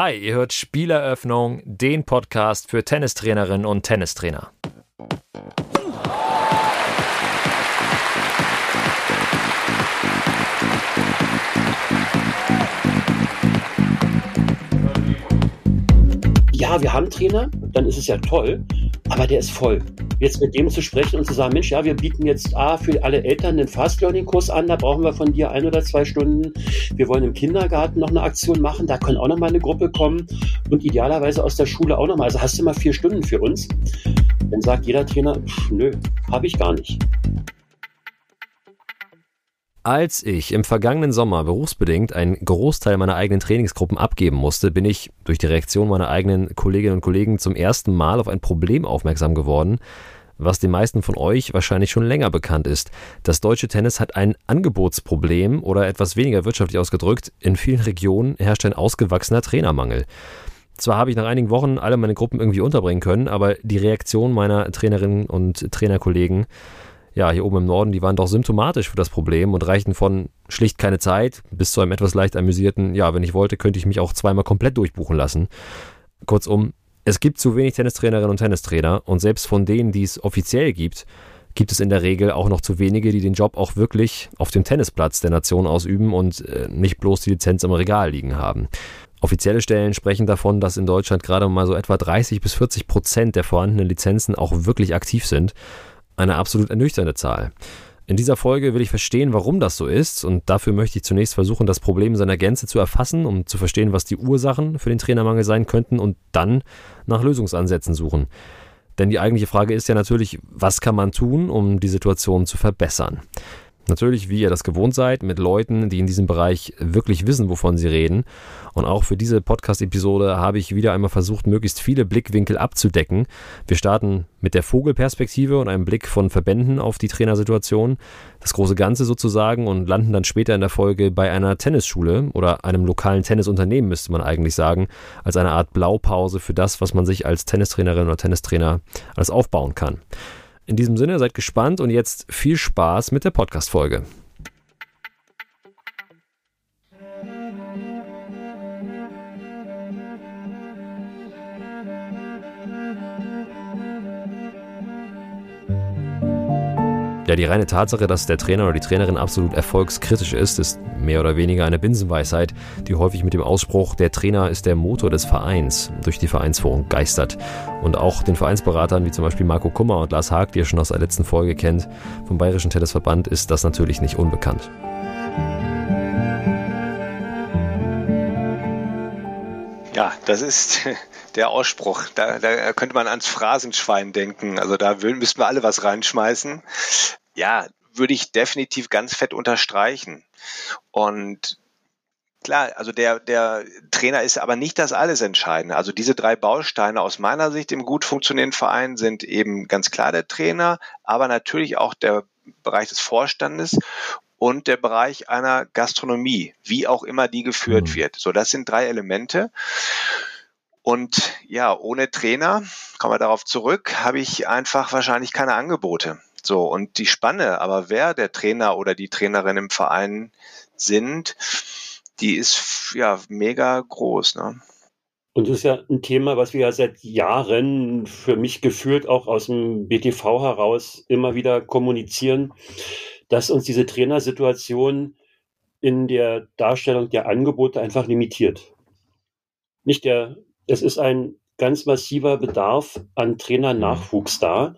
Hi, ihr hört Spieleröffnung, den Podcast für Tennistrainerinnen und Tennistrainer. Ja, wir haben Trainer, dann ist es ja toll, aber der ist voll. Jetzt mit dem zu sprechen und zu sagen, Mensch, ja, wir bieten jetzt A für alle Eltern einen Fast Learning Kurs an, da brauchen wir von dir ein oder zwei Stunden. Wir wollen im Kindergarten noch eine Aktion machen, da kann auch noch mal eine Gruppe kommen und idealerweise aus der Schule auch noch mal. Also hast du mal vier Stunden für uns? Dann sagt jeder Trainer, pff, nö, habe ich gar nicht. Als ich im vergangenen Sommer berufsbedingt einen Großteil meiner eigenen Trainingsgruppen abgeben musste, bin ich durch die Reaktion meiner eigenen Kolleginnen und Kollegen zum ersten Mal auf ein Problem aufmerksam geworden, was den meisten von euch wahrscheinlich schon länger bekannt ist. Das deutsche Tennis hat ein Angebotsproblem oder etwas weniger wirtschaftlich ausgedrückt, in vielen Regionen herrscht ein ausgewachsener Trainermangel. Zwar habe ich nach einigen Wochen alle meine Gruppen irgendwie unterbringen können, aber die Reaktion meiner Trainerinnen und Trainerkollegen ja, hier oben im Norden, die waren doch symptomatisch für das Problem und reichten von schlicht keine Zeit bis zu einem etwas leicht amüsierten, ja, wenn ich wollte, könnte ich mich auch zweimal komplett durchbuchen lassen. Kurzum, es gibt zu wenig Tennistrainerinnen und Tennistrainer und selbst von denen, die es offiziell gibt, gibt es in der Regel auch noch zu wenige, die den Job auch wirklich auf dem Tennisplatz der Nation ausüben und äh, nicht bloß die Lizenz im Regal liegen haben. Offizielle Stellen sprechen davon, dass in Deutschland gerade mal so etwa 30 bis 40 Prozent der vorhandenen Lizenzen auch wirklich aktiv sind eine absolut ernüchternde Zahl. In dieser Folge will ich verstehen, warum das so ist und dafür möchte ich zunächst versuchen, das Problem in seiner Gänze zu erfassen, um zu verstehen, was die Ursachen für den Trainermangel sein könnten und dann nach Lösungsansätzen suchen. Denn die eigentliche Frage ist ja natürlich, was kann man tun, um die Situation zu verbessern? Natürlich, wie ihr das gewohnt seid, mit Leuten, die in diesem Bereich wirklich wissen, wovon sie reden. Und auch für diese Podcast-Episode habe ich wieder einmal versucht, möglichst viele Blickwinkel abzudecken. Wir starten mit der Vogelperspektive und einem Blick von Verbänden auf die Trainersituation, das große Ganze sozusagen, und landen dann später in der Folge bei einer Tennisschule oder einem lokalen Tennisunternehmen, müsste man eigentlich sagen, als eine Art Blaupause für das, was man sich als Tennistrainerin oder Tennistrainer alles aufbauen kann. In diesem Sinne, seid gespannt und jetzt viel Spaß mit der Podcast-Folge. Ja, die reine Tatsache, dass der Trainer oder die Trainerin absolut erfolgskritisch ist, ist mehr oder weniger eine Binsenweisheit, die häufig mit dem Ausspruch, der Trainer ist der Motor des Vereins, durch die Vereinsführung geistert. Und auch den Vereinsberatern wie zum Beispiel Marco Kummer und Lars Haag, die ihr schon aus der letzten Folge kennt, vom Bayerischen Tennisverband, ist das natürlich nicht unbekannt. Ja, das ist der Ausspruch. Da, da könnte man ans Phrasenschwein denken. Also da müssten wir alle was reinschmeißen. Ja, würde ich definitiv ganz fett unterstreichen. Und klar, also der, der Trainer ist aber nicht das alles Entscheidende. Also diese drei Bausteine aus meiner Sicht im gut funktionierenden Verein sind eben ganz klar der Trainer, aber natürlich auch der Bereich des Vorstandes und der Bereich einer Gastronomie, wie auch immer die geführt mhm. wird. So, das sind drei Elemente. Und ja, ohne Trainer, kommen wir darauf zurück, habe ich einfach wahrscheinlich keine Angebote. So, und die Spanne, aber wer der Trainer oder die Trainerin im Verein sind, die ist ja mega groß. Ne? Und das ist ja ein Thema, was wir ja seit Jahren für mich geführt auch aus dem BTV heraus immer wieder kommunizieren, dass uns diese Trainersituation in der Darstellung der Angebote einfach limitiert. Nicht der es ist ein ganz massiver Bedarf an Trainernachwuchs da,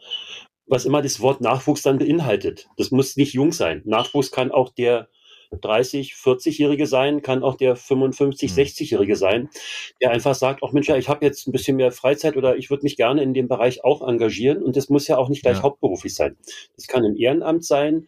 was immer das Wort Nachwuchs dann beinhaltet. Das muss nicht jung sein. Nachwuchs kann auch der 30, 40-Jährige sein, kann auch der 55, 60-Jährige mhm. sein, der einfach sagt, auch Mensch, ja, ich habe jetzt ein bisschen mehr Freizeit oder ich würde mich gerne in dem Bereich auch engagieren und das muss ja auch nicht gleich ja. hauptberuflich sein. Das kann im Ehrenamt sein,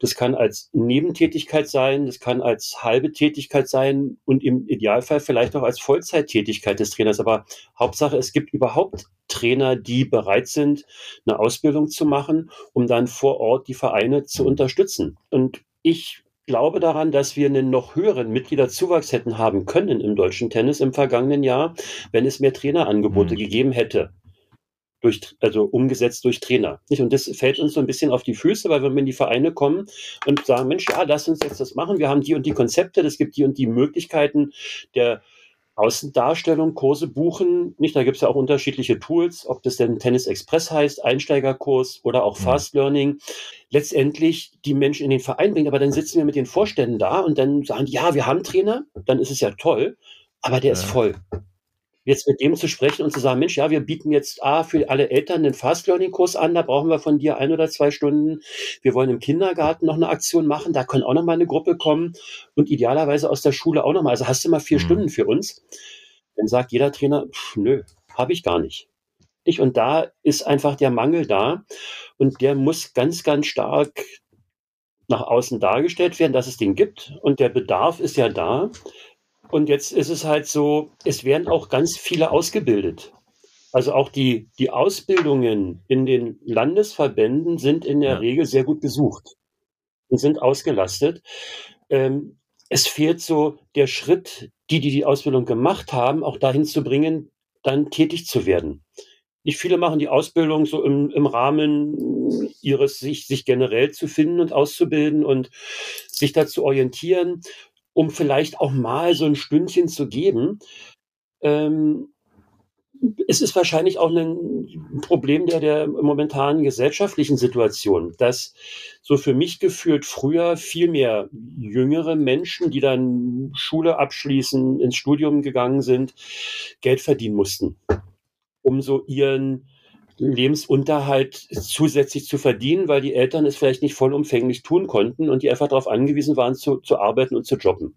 das kann als Nebentätigkeit sein, das kann als halbe Tätigkeit sein und im Idealfall vielleicht auch als Vollzeittätigkeit des Trainers. Aber Hauptsache, es gibt überhaupt Trainer, die bereit sind, eine Ausbildung zu machen, um dann vor Ort die Vereine zu unterstützen. Und ich glaube daran, dass wir einen noch höheren Mitgliederzuwachs hätten haben können im deutschen Tennis im vergangenen Jahr, wenn es mehr Trainerangebote mhm. gegeben hätte durch, also umgesetzt durch Trainer. Nicht? Und das fällt uns so ein bisschen auf die Füße, weil wenn wir in die Vereine kommen und sagen, Mensch, ja, lass uns jetzt das machen, wir haben die und die Konzepte, es gibt die und die Möglichkeiten der Außendarstellung Kurse buchen. Nicht, da gibt es ja auch unterschiedliche Tools, ob das denn Tennis Express heißt, Einsteigerkurs oder auch Fast Learning. Letztendlich die Menschen in den Verein bringen, aber dann sitzen wir mit den Vorständen da und dann sagen, ja, wir haben Trainer, dann ist es ja toll, aber der ja. ist voll jetzt mit dem zu sprechen und zu sagen, Mensch, ja, wir bieten jetzt A, für alle Eltern einen Fast Learning Kurs an, da brauchen wir von dir ein oder zwei Stunden. Wir wollen im Kindergarten noch eine Aktion machen, da können auch noch mal eine Gruppe kommen und idealerweise aus der Schule auch noch mal. Also hast du mal vier mhm. Stunden für uns? Dann sagt jeder Trainer, pff, nö, habe ich gar nicht. nicht. Und da ist einfach der Mangel da und der muss ganz, ganz stark nach außen dargestellt werden, dass es den gibt und der Bedarf ist ja da. Und jetzt ist es halt so, es werden auch ganz viele ausgebildet. Also auch die, die Ausbildungen in den Landesverbänden sind in der ja. Regel sehr gut besucht und sind ausgelastet. Ähm, es fehlt so der Schritt, die, die die Ausbildung gemacht haben, auch dahin zu bringen, dann tätig zu werden. Nicht viele machen die Ausbildung so im, im Rahmen ihres, sich, sich generell zu finden und auszubilden und sich da zu orientieren um vielleicht auch mal so ein Stündchen zu geben. Ähm, es ist wahrscheinlich auch ein Problem der, der momentanen gesellschaftlichen Situation, dass so für mich gefühlt früher viel mehr jüngere Menschen, die dann Schule abschließen, ins Studium gegangen sind, Geld verdienen mussten, um so ihren Lebensunterhalt zusätzlich zu verdienen, weil die Eltern es vielleicht nicht vollumfänglich tun konnten und die einfach darauf angewiesen waren, zu, zu arbeiten und zu jobben.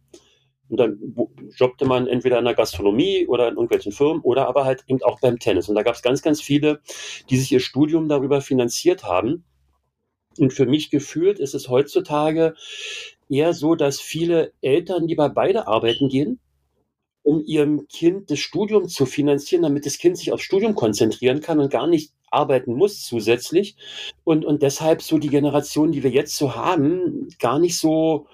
Und dann jobbte man entweder in der Gastronomie oder in irgendwelchen Firmen oder aber halt eben auch beim Tennis. Und da gab es ganz, ganz viele, die sich ihr Studium darüber finanziert haben. Und für mich gefühlt ist es heutzutage eher so, dass viele Eltern lieber beide arbeiten gehen, um ihrem Kind das Studium zu finanzieren, damit das Kind sich aufs Studium konzentrieren kann und gar nicht arbeiten muss zusätzlich. Und, und deshalb so die Generation, die wir jetzt so haben, gar nicht so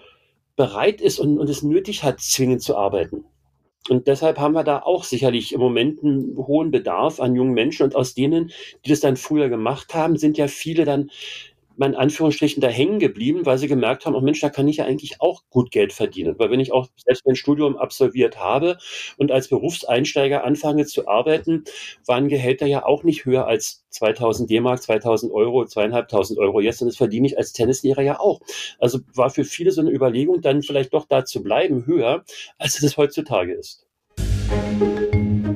bereit ist und, und es nötig hat, zwingend zu arbeiten. Und deshalb haben wir da auch sicherlich im Moment einen hohen Bedarf an jungen Menschen. Und aus denen, die das dann früher gemacht haben, sind ja viele dann in Anführungsstrichen da hängen geblieben, weil sie gemerkt haben, oh Mensch, da kann ich ja eigentlich auch gut Geld verdienen. Weil wenn ich auch selbst mein Studium absolviert habe und als Berufseinsteiger anfange zu arbeiten, waren Gehälter ja auch nicht höher als 2000 D-Mark, 2000 Euro, zweieinhalbtausend Euro jetzt und das verdiene ich als Tennislehrer ja auch. Also war für viele so eine Überlegung, dann vielleicht doch da zu bleiben, höher, als es heutzutage ist.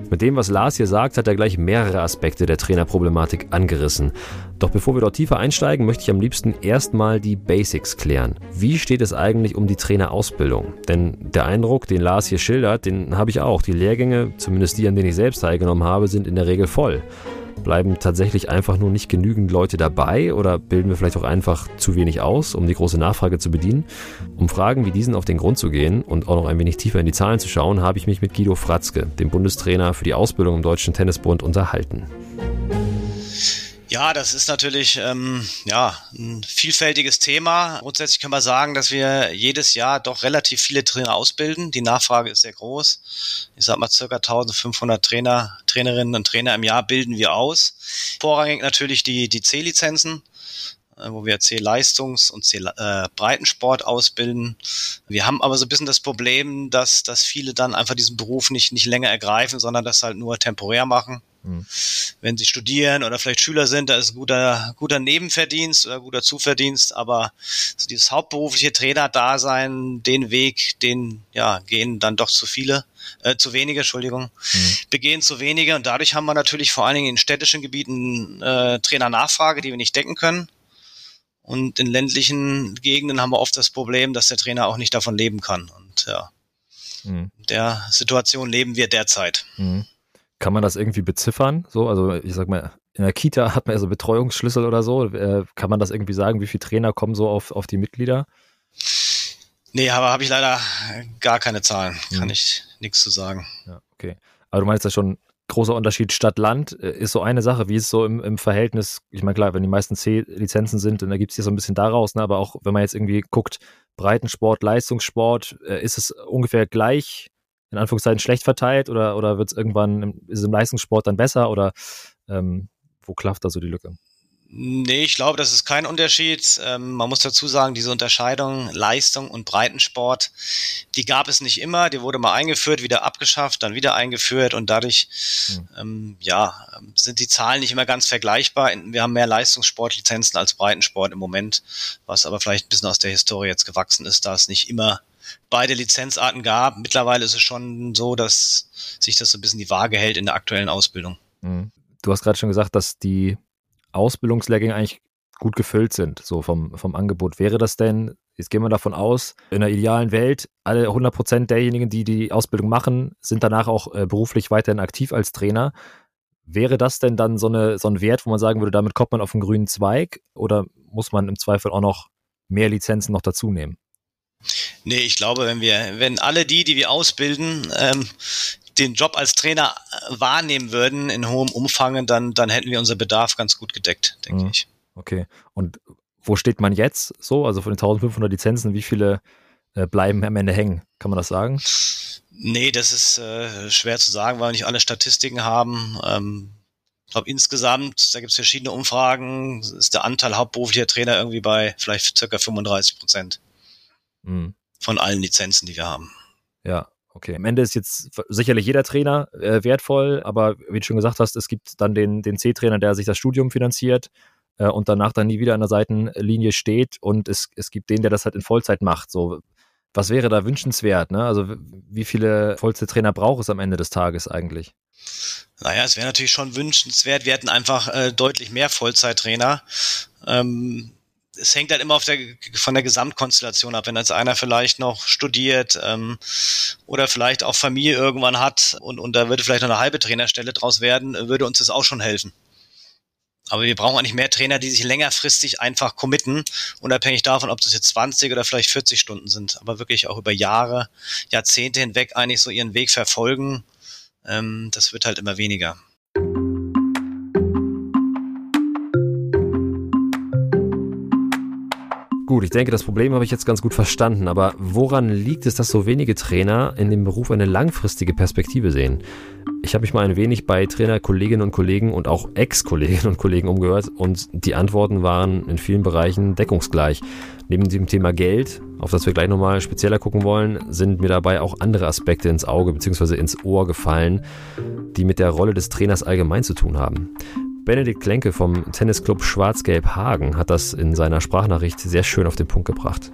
Mit dem, was Lars hier sagt, hat er gleich mehrere Aspekte der Trainerproblematik angerissen. Doch bevor wir dort tiefer einsteigen, möchte ich am liebsten erstmal die Basics klären. Wie steht es eigentlich um die Trainerausbildung? Denn der Eindruck, den Lars hier schildert, den habe ich auch. Die Lehrgänge, zumindest die, an denen ich selbst teilgenommen habe, sind in der Regel voll. Bleiben tatsächlich einfach nur nicht genügend Leute dabei oder bilden wir vielleicht auch einfach zu wenig aus, um die große Nachfrage zu bedienen? Um Fragen wie diesen auf den Grund zu gehen und auch noch ein wenig tiefer in die Zahlen zu schauen, habe ich mich mit Guido Fratzke, dem Bundestrainer für die Ausbildung im Deutschen Tennisbund, unterhalten. Ja, das ist natürlich ähm, ja, ein vielfältiges Thema. Grundsätzlich kann man sagen, dass wir jedes Jahr doch relativ viele Trainer ausbilden. Die Nachfrage ist sehr groß. Ich sag mal, circa 1500 Trainer, Trainerinnen und Trainer im Jahr bilden wir aus. Vorrangig natürlich die, die C-Lizenzen wo wir C-Leistungs- und C-Breitensport ausbilden. Wir haben aber so ein bisschen das Problem, dass, dass viele dann einfach diesen Beruf nicht, nicht länger ergreifen, sondern das halt nur temporär machen. Mhm. Wenn sie studieren oder vielleicht Schüler sind, da ist ein guter, guter Nebenverdienst oder guter Zuverdienst, aber so dieses hauptberufliche Trainer-Dasein, den Weg, den ja, gehen dann doch zu viele, äh, zu wenige, Entschuldigung, mhm. begehen zu wenige und dadurch haben wir natürlich vor allen Dingen in städtischen Gebieten äh, Trainernachfrage, die wir nicht decken können. Und in ländlichen Gegenden haben wir oft das Problem, dass der Trainer auch nicht davon leben kann. Und ja, mhm. der Situation leben wir derzeit. Mhm. Kann man das irgendwie beziffern? So, also ich sag mal, in der Kita hat man ja so Betreuungsschlüssel oder so. Äh, kann man das irgendwie sagen, wie viele Trainer kommen so auf, auf die Mitglieder? Nee, aber habe ich leider gar keine Zahlen. Kann hm. ich nichts zu sagen. Ja, okay. Aber du meinst ja schon, großer Unterschied Stadt-Land äh, ist so eine Sache. Wie es so im, im Verhältnis? Ich meine, klar, wenn die meisten C-Lizenzen sind, dann ergibt es sich so ein bisschen daraus, ne? aber auch wenn man jetzt irgendwie guckt, Breitensport, Leistungssport, äh, ist es ungefähr gleich in Anführungszeichen schlecht verteilt oder, oder wird es irgendwann, ist es im Leistungssport dann besser oder ähm, wo klafft da so die Lücke? Nee, ich glaube, das ist kein Unterschied. Ähm, man muss dazu sagen, diese Unterscheidung Leistung und Breitensport, die gab es nicht immer. Die wurde mal eingeführt, wieder abgeschafft, dann wieder eingeführt und dadurch, hm. ähm, ja, sind die Zahlen nicht immer ganz vergleichbar. Wir haben mehr Leistungssportlizenzen als Breitensport im Moment, was aber vielleicht ein bisschen aus der Historie jetzt gewachsen ist, da es nicht immer beide Lizenzarten gab. Mittlerweile ist es schon so, dass sich das so ein bisschen die Waage hält in der aktuellen Ausbildung. Hm. Du hast gerade schon gesagt, dass die Ausbildungslehrgänge eigentlich gut gefüllt sind, so vom, vom Angebot. Wäre das denn, jetzt gehen wir davon aus, in einer idealen Welt, alle 100 Prozent derjenigen, die die Ausbildung machen, sind danach auch äh, beruflich weiterhin aktiv als Trainer. Wäre das denn dann so, eine, so ein Wert, wo man sagen würde, damit kommt man auf einen grünen Zweig oder muss man im Zweifel auch noch mehr Lizenzen noch dazu nehmen? Nee, ich glaube, wenn wir, wenn alle die, die wir ausbilden, ähm, den Job als Trainer äh, wahrnehmen würden in hohem Umfang, dann, dann hätten wir unseren Bedarf ganz gut gedeckt, denke mhm. ich. Okay. Und wo steht man jetzt so? Also von den 1500 Lizenzen, wie viele äh, bleiben am Ende hängen? Kann man das sagen? Nee, das ist äh, schwer zu sagen, weil wir nicht alle Statistiken haben. Ähm, ich glaube, insgesamt, da gibt es verschiedene Umfragen, ist der Anteil hauptberuflicher Trainer irgendwie bei vielleicht circa 35 Prozent mhm. von allen Lizenzen, die wir haben. Ja, Okay, am Ende ist jetzt sicherlich jeder Trainer äh, wertvoll, aber wie du schon gesagt hast, es gibt dann den, den C-Trainer, der sich das Studium finanziert äh, und danach dann nie wieder an der Seitenlinie steht und es, es gibt den, der das halt in Vollzeit macht. So, was wäre da wünschenswert? Ne? Also wie viele Vollzeittrainer braucht es am Ende des Tages eigentlich? Naja, es wäre natürlich schon wünschenswert. Wir hätten einfach äh, deutlich mehr Vollzeittrainer. Ähm, es hängt halt immer der, von der Gesamtkonstellation ab. Wenn jetzt einer vielleicht noch studiert ähm, oder vielleicht auch Familie irgendwann hat und, und da würde vielleicht noch eine halbe Trainerstelle draus werden, würde uns das auch schon helfen. Aber wir brauchen eigentlich mehr Trainer, die sich längerfristig einfach committen, unabhängig davon, ob das jetzt 20 oder vielleicht 40 Stunden sind, aber wirklich auch über Jahre, Jahrzehnte hinweg eigentlich so ihren Weg verfolgen. Ähm, das wird halt immer weniger. Gut, ich denke, das Problem habe ich jetzt ganz gut verstanden, aber woran liegt es, dass so wenige Trainer in dem Beruf eine langfristige Perspektive sehen? Ich habe mich mal ein wenig bei Trainerkolleginnen und Kollegen und auch Ex-Kolleginnen und Kollegen umgehört und die Antworten waren in vielen Bereichen deckungsgleich. Neben dem Thema Geld, auf das wir gleich nochmal spezieller gucken wollen, sind mir dabei auch andere Aspekte ins Auge bzw. ins Ohr gefallen, die mit der Rolle des Trainers allgemein zu tun haben. Benedikt Klenke vom Tennisclub Schwarz-Gelb Hagen hat das in seiner Sprachnachricht sehr schön auf den Punkt gebracht.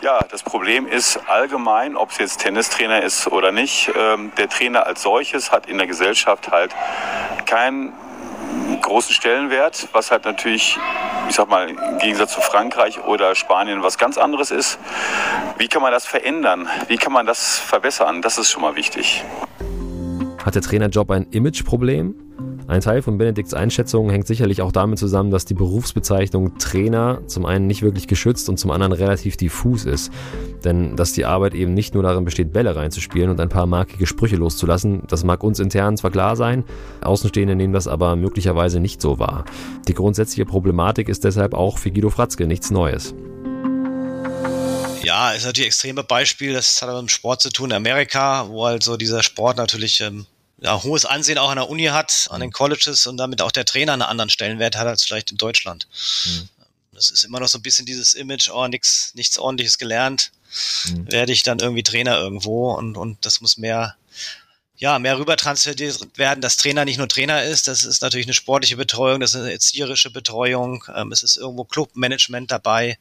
Ja, das Problem ist allgemein, ob es jetzt Tennistrainer ist oder nicht. Ähm, der Trainer als solches hat in der Gesellschaft halt keinen großen Stellenwert, was halt natürlich, ich sag mal, im Gegensatz zu Frankreich oder Spanien was ganz anderes ist. Wie kann man das verändern? Wie kann man das verbessern? Das ist schon mal wichtig. Hat der Trainerjob ein Imageproblem? Ein Teil von Benedikts Einschätzung hängt sicherlich auch damit zusammen, dass die Berufsbezeichnung Trainer zum einen nicht wirklich geschützt und zum anderen relativ diffus ist. Denn dass die Arbeit eben nicht nur darin besteht, Bälle reinzuspielen und ein paar markige Sprüche loszulassen, das mag uns intern zwar klar sein, Außenstehende nehmen das aber möglicherweise nicht so wahr. Die grundsätzliche Problematik ist deshalb auch für Guido Fratzke nichts Neues. Ja, ist natürlich ein extremes Beispiel, das hat aber mit dem Sport zu tun in Amerika, wo halt so dieser Sport natürlich ähm, ja, hohes Ansehen auch an der Uni hat, an den Colleges und damit auch der Trainer einen anderen Stellenwert hat als vielleicht in Deutschland. Mhm. Das ist immer noch so ein bisschen dieses Image, oh, nix, nichts ordentliches gelernt, mhm. werde ich dann irgendwie Trainer irgendwo und, und das muss mehr ja, mehr rüber transferiert werden, dass Trainer nicht nur Trainer ist, das ist natürlich eine sportliche Betreuung, das ist eine erzieherische Betreuung, ähm, es ist irgendwo Clubmanagement dabei.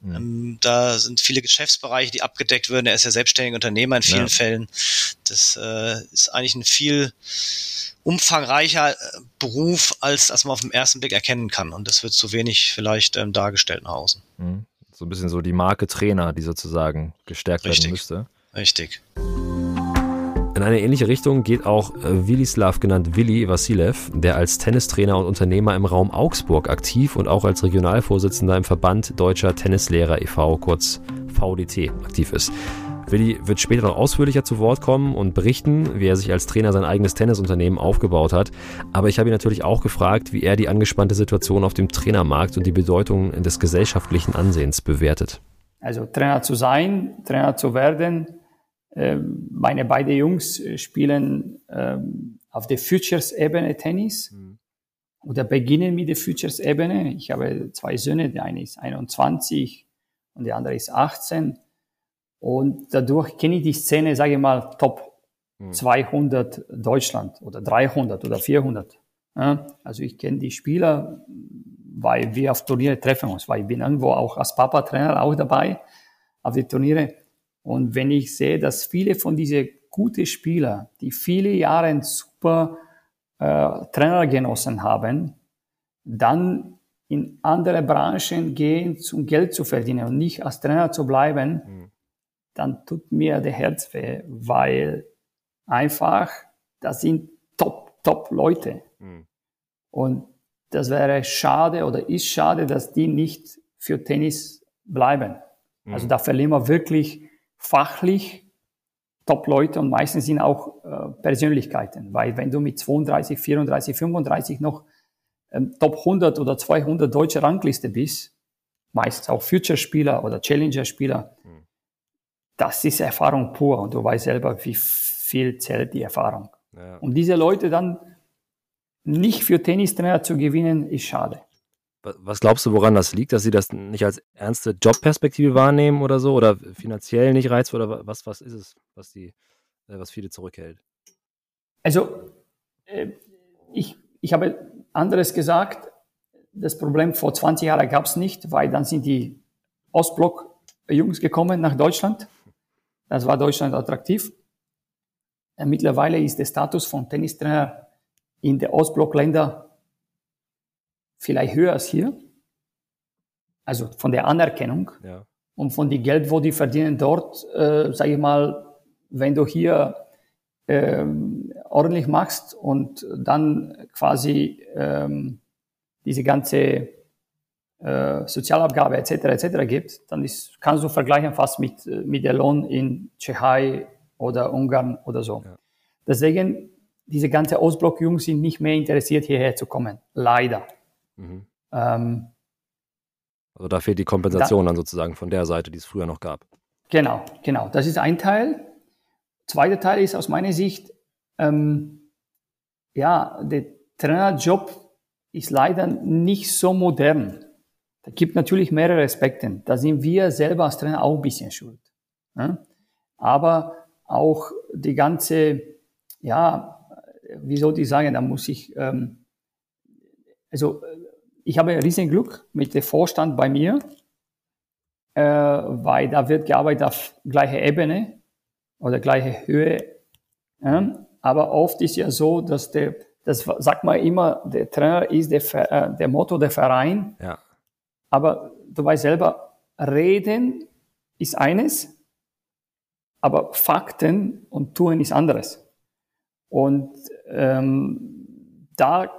Mhm. Ähm, da sind viele Geschäftsbereiche, die abgedeckt werden. Er ist ja selbstständiger Unternehmer in vielen ja. Fällen. Das äh, ist eigentlich ein viel umfangreicher äh, Beruf, als, als man auf den ersten Blick erkennen kann. Und das wird zu wenig vielleicht ähm, dargestellt nach außen. Mhm. So ein bisschen so die Marke Trainer, die sozusagen gestärkt Richtig. werden müsste. Richtig. In eine ähnliche Richtung geht auch äh, Willislav genannt Willi Vassilev, der als Tennistrainer und Unternehmer im Raum Augsburg aktiv und auch als Regionalvorsitzender im Verband Deutscher Tennislehrer e.V., kurz VDT, aktiv ist. Willi wird später noch ausführlicher zu Wort kommen und berichten, wie er sich als Trainer sein eigenes Tennisunternehmen aufgebaut hat. Aber ich habe ihn natürlich auch gefragt, wie er die angespannte Situation auf dem Trainermarkt und die Bedeutung des gesellschaftlichen Ansehens bewertet. Also Trainer zu sein, Trainer zu werden, meine beiden Jungs äh, spielen ähm, auf der Futures-Ebene Tennis. Mhm. oder beginnen mit der Futures-Ebene. Ich habe zwei Söhne, der eine ist 21 und der andere ist 18. Und dadurch kenne ich die Szene, sage ich mal, Top 200 hm. Deutschland oder 300 oder 400. Also ich kenne die Spieler, weil wir auf Turniere treffen uns, weil ich bin irgendwo auch als Papa-Trainer auch dabei auf die Turniere. Und wenn ich sehe, dass viele von diesen guten Spieler, die viele Jahre super äh, Trainer genossen haben, dann in andere Branchen gehen, um Geld zu verdienen und nicht als Trainer zu bleiben, mhm. dann tut mir der Herz weh, weil einfach, das sind top, top Leute. Mhm. Und das wäre schade oder ist schade, dass die nicht für Tennis bleiben. Mhm. Also da verlieren wir wirklich fachlich Top-Leute und meistens sind auch äh, Persönlichkeiten, weil wenn du mit 32, 34, 35 noch ähm, Top 100 oder 200 deutsche Rangliste bist, meistens auch Future-Spieler oder Challenger-Spieler, mhm. das ist Erfahrung pur und du weißt selber, wie viel zählt die Erfahrung. Ja. Und diese Leute dann nicht für Tennistrainer zu gewinnen, ist schade. Was glaubst du, woran das liegt, dass sie das nicht als ernste Jobperspektive wahrnehmen oder so oder finanziell nicht reizvoll oder was, was ist es, was die, äh, was viele zurückhält? Also äh, ich, ich habe anderes gesagt. Das Problem vor 20 Jahren gab es nicht, weil dann sind die Ostblock-Jungs gekommen nach Deutschland. Das war Deutschland attraktiv. Äh, mittlerweile ist der Status von Tennistrainer in der Ostblockländer vielleicht höher als hier. Also von der Anerkennung ja. und von dem Geld, wo die verdienen dort, äh, sage ich mal, wenn du hier ähm, ordentlich machst und dann quasi ähm, diese ganze äh, Sozialabgabe etc. etc. gibt, dann ist, kannst du vergleichen fast mit, mit der Lohn in Tschechei oder Ungarn oder so. Ja. Deswegen, diese ganze Ostblock-Jungs sind nicht mehr interessiert, hierher zu kommen. Leider. Mhm. Ähm, also da fehlt die Kompensation da, dann sozusagen von der Seite, die es früher noch gab. Genau, genau. Das ist ein Teil. Zweiter Teil ist aus meiner Sicht, ähm, ja, der Trainerjob ist leider nicht so modern. Da gibt natürlich mehrere Aspekte. Da sind wir selber als Trainer auch ein bisschen schuld. Ne? Aber auch die ganze, ja, wie soll ich sagen, da muss ich, ähm, also ich habe riesen Glück mit dem Vorstand bei mir, äh, weil da wird gearbeitet auf gleicher Ebene oder gleiche Höhe. Ja? Aber oft ist ja so, dass der, das sagt man immer, der Trainer ist der, äh, der Motto der Verein. Ja. Aber du weißt selber, reden ist eines, aber Fakten und Tun ist anderes. Und ähm, da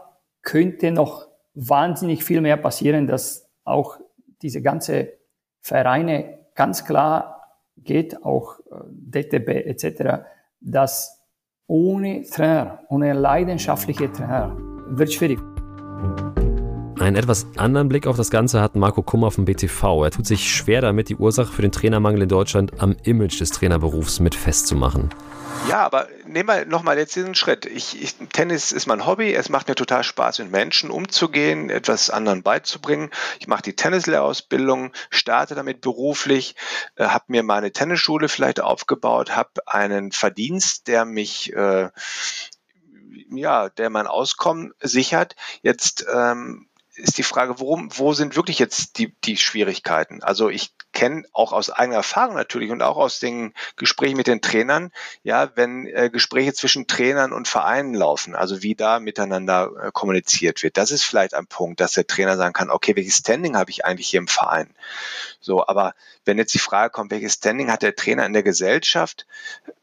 könnte noch wahnsinnig viel mehr passieren, dass auch diese ganze Vereine ganz klar geht, auch äh, DTB etc., dass ohne Trainer, ohne leidenschaftliche Trainer, wird schwierig. Einen etwas anderen Blick auf das Ganze hat Marco Kummer vom BTV. Er tut sich schwer damit, die Ursache für den Trainermangel in Deutschland am Image des Trainerberufs mit festzumachen. Ja, aber nehmen wir nochmal jetzt diesen Schritt. Ich, ich, Tennis ist mein Hobby. Es macht mir total Spaß, mit Menschen umzugehen, etwas anderen beizubringen. Ich mache die Tennislehrerausbildung, starte damit beruflich, äh, habe mir meine Tennisschule vielleicht aufgebaut, habe einen Verdienst, der mich äh, ja, der mein Auskommen sichert. Jetzt ähm, ist die Frage, worum, wo sind wirklich jetzt die, die Schwierigkeiten? Also ich kenne auch aus eigener Erfahrung natürlich und auch aus den Gesprächen mit den Trainern, ja, wenn äh, Gespräche zwischen Trainern und Vereinen laufen, also wie da miteinander äh, kommuniziert wird. Das ist vielleicht ein Punkt, dass der Trainer sagen kann, okay, welches Standing habe ich eigentlich hier im Verein? So, aber wenn jetzt die Frage kommt, welches Standing hat der Trainer in der Gesellschaft,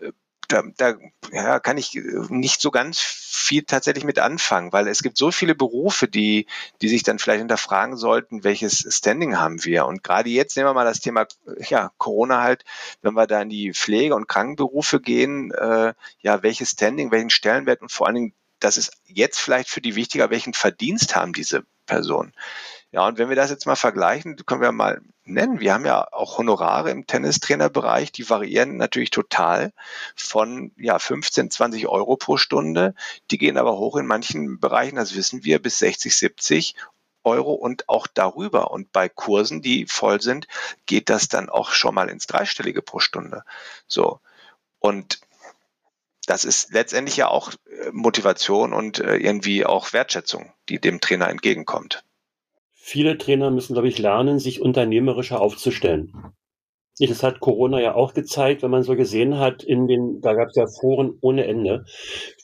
äh, da, da ja, kann ich nicht so ganz viel tatsächlich mit anfangen, weil es gibt so viele Berufe, die, die sich dann vielleicht hinterfragen sollten, welches Standing haben wir. Und gerade jetzt nehmen wir mal das Thema ja, Corona halt, wenn wir da in die Pflege- und Krankenberufe gehen, äh, ja, welches Standing, welchen Stellenwert und vor allen Dingen, das ist jetzt vielleicht für die wichtiger, welchen Verdienst haben diese Personen. Ja, und wenn wir das jetzt mal vergleichen, können wir mal nennen. Wir haben ja auch Honorare im Tennistrainerbereich, die variieren natürlich total von ja, 15, 20 Euro pro Stunde. Die gehen aber hoch in manchen Bereichen, das wissen wir, bis 60, 70 Euro und auch darüber. Und bei Kursen, die voll sind, geht das dann auch schon mal ins Dreistellige pro Stunde. So. Und das ist letztendlich ja auch äh, Motivation und äh, irgendwie auch Wertschätzung, die dem Trainer entgegenkommt. Viele Trainer müssen, glaube ich, lernen, sich unternehmerischer aufzustellen. Das hat Corona ja auch gezeigt, wenn man so gesehen hat, in den, da gab es ja Foren ohne Ende,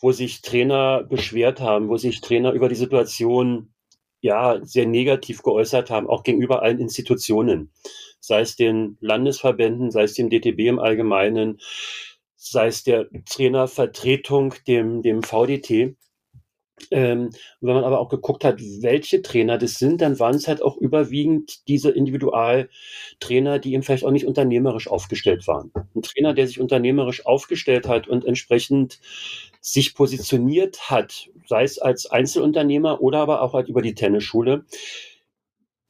wo sich Trainer beschwert haben, wo sich Trainer über die Situation ja sehr negativ geäußert haben, auch gegenüber allen Institutionen, sei es den Landesverbänden, sei es dem DTB im Allgemeinen, sei es der Trainervertretung, dem, dem VDT. Ähm, wenn man aber auch geguckt hat, welche Trainer das sind, dann waren es halt auch überwiegend diese Individualtrainer, die eben vielleicht auch nicht unternehmerisch aufgestellt waren. Ein Trainer, der sich unternehmerisch aufgestellt hat und entsprechend sich positioniert hat, sei es als Einzelunternehmer oder aber auch halt über die Tennisschule,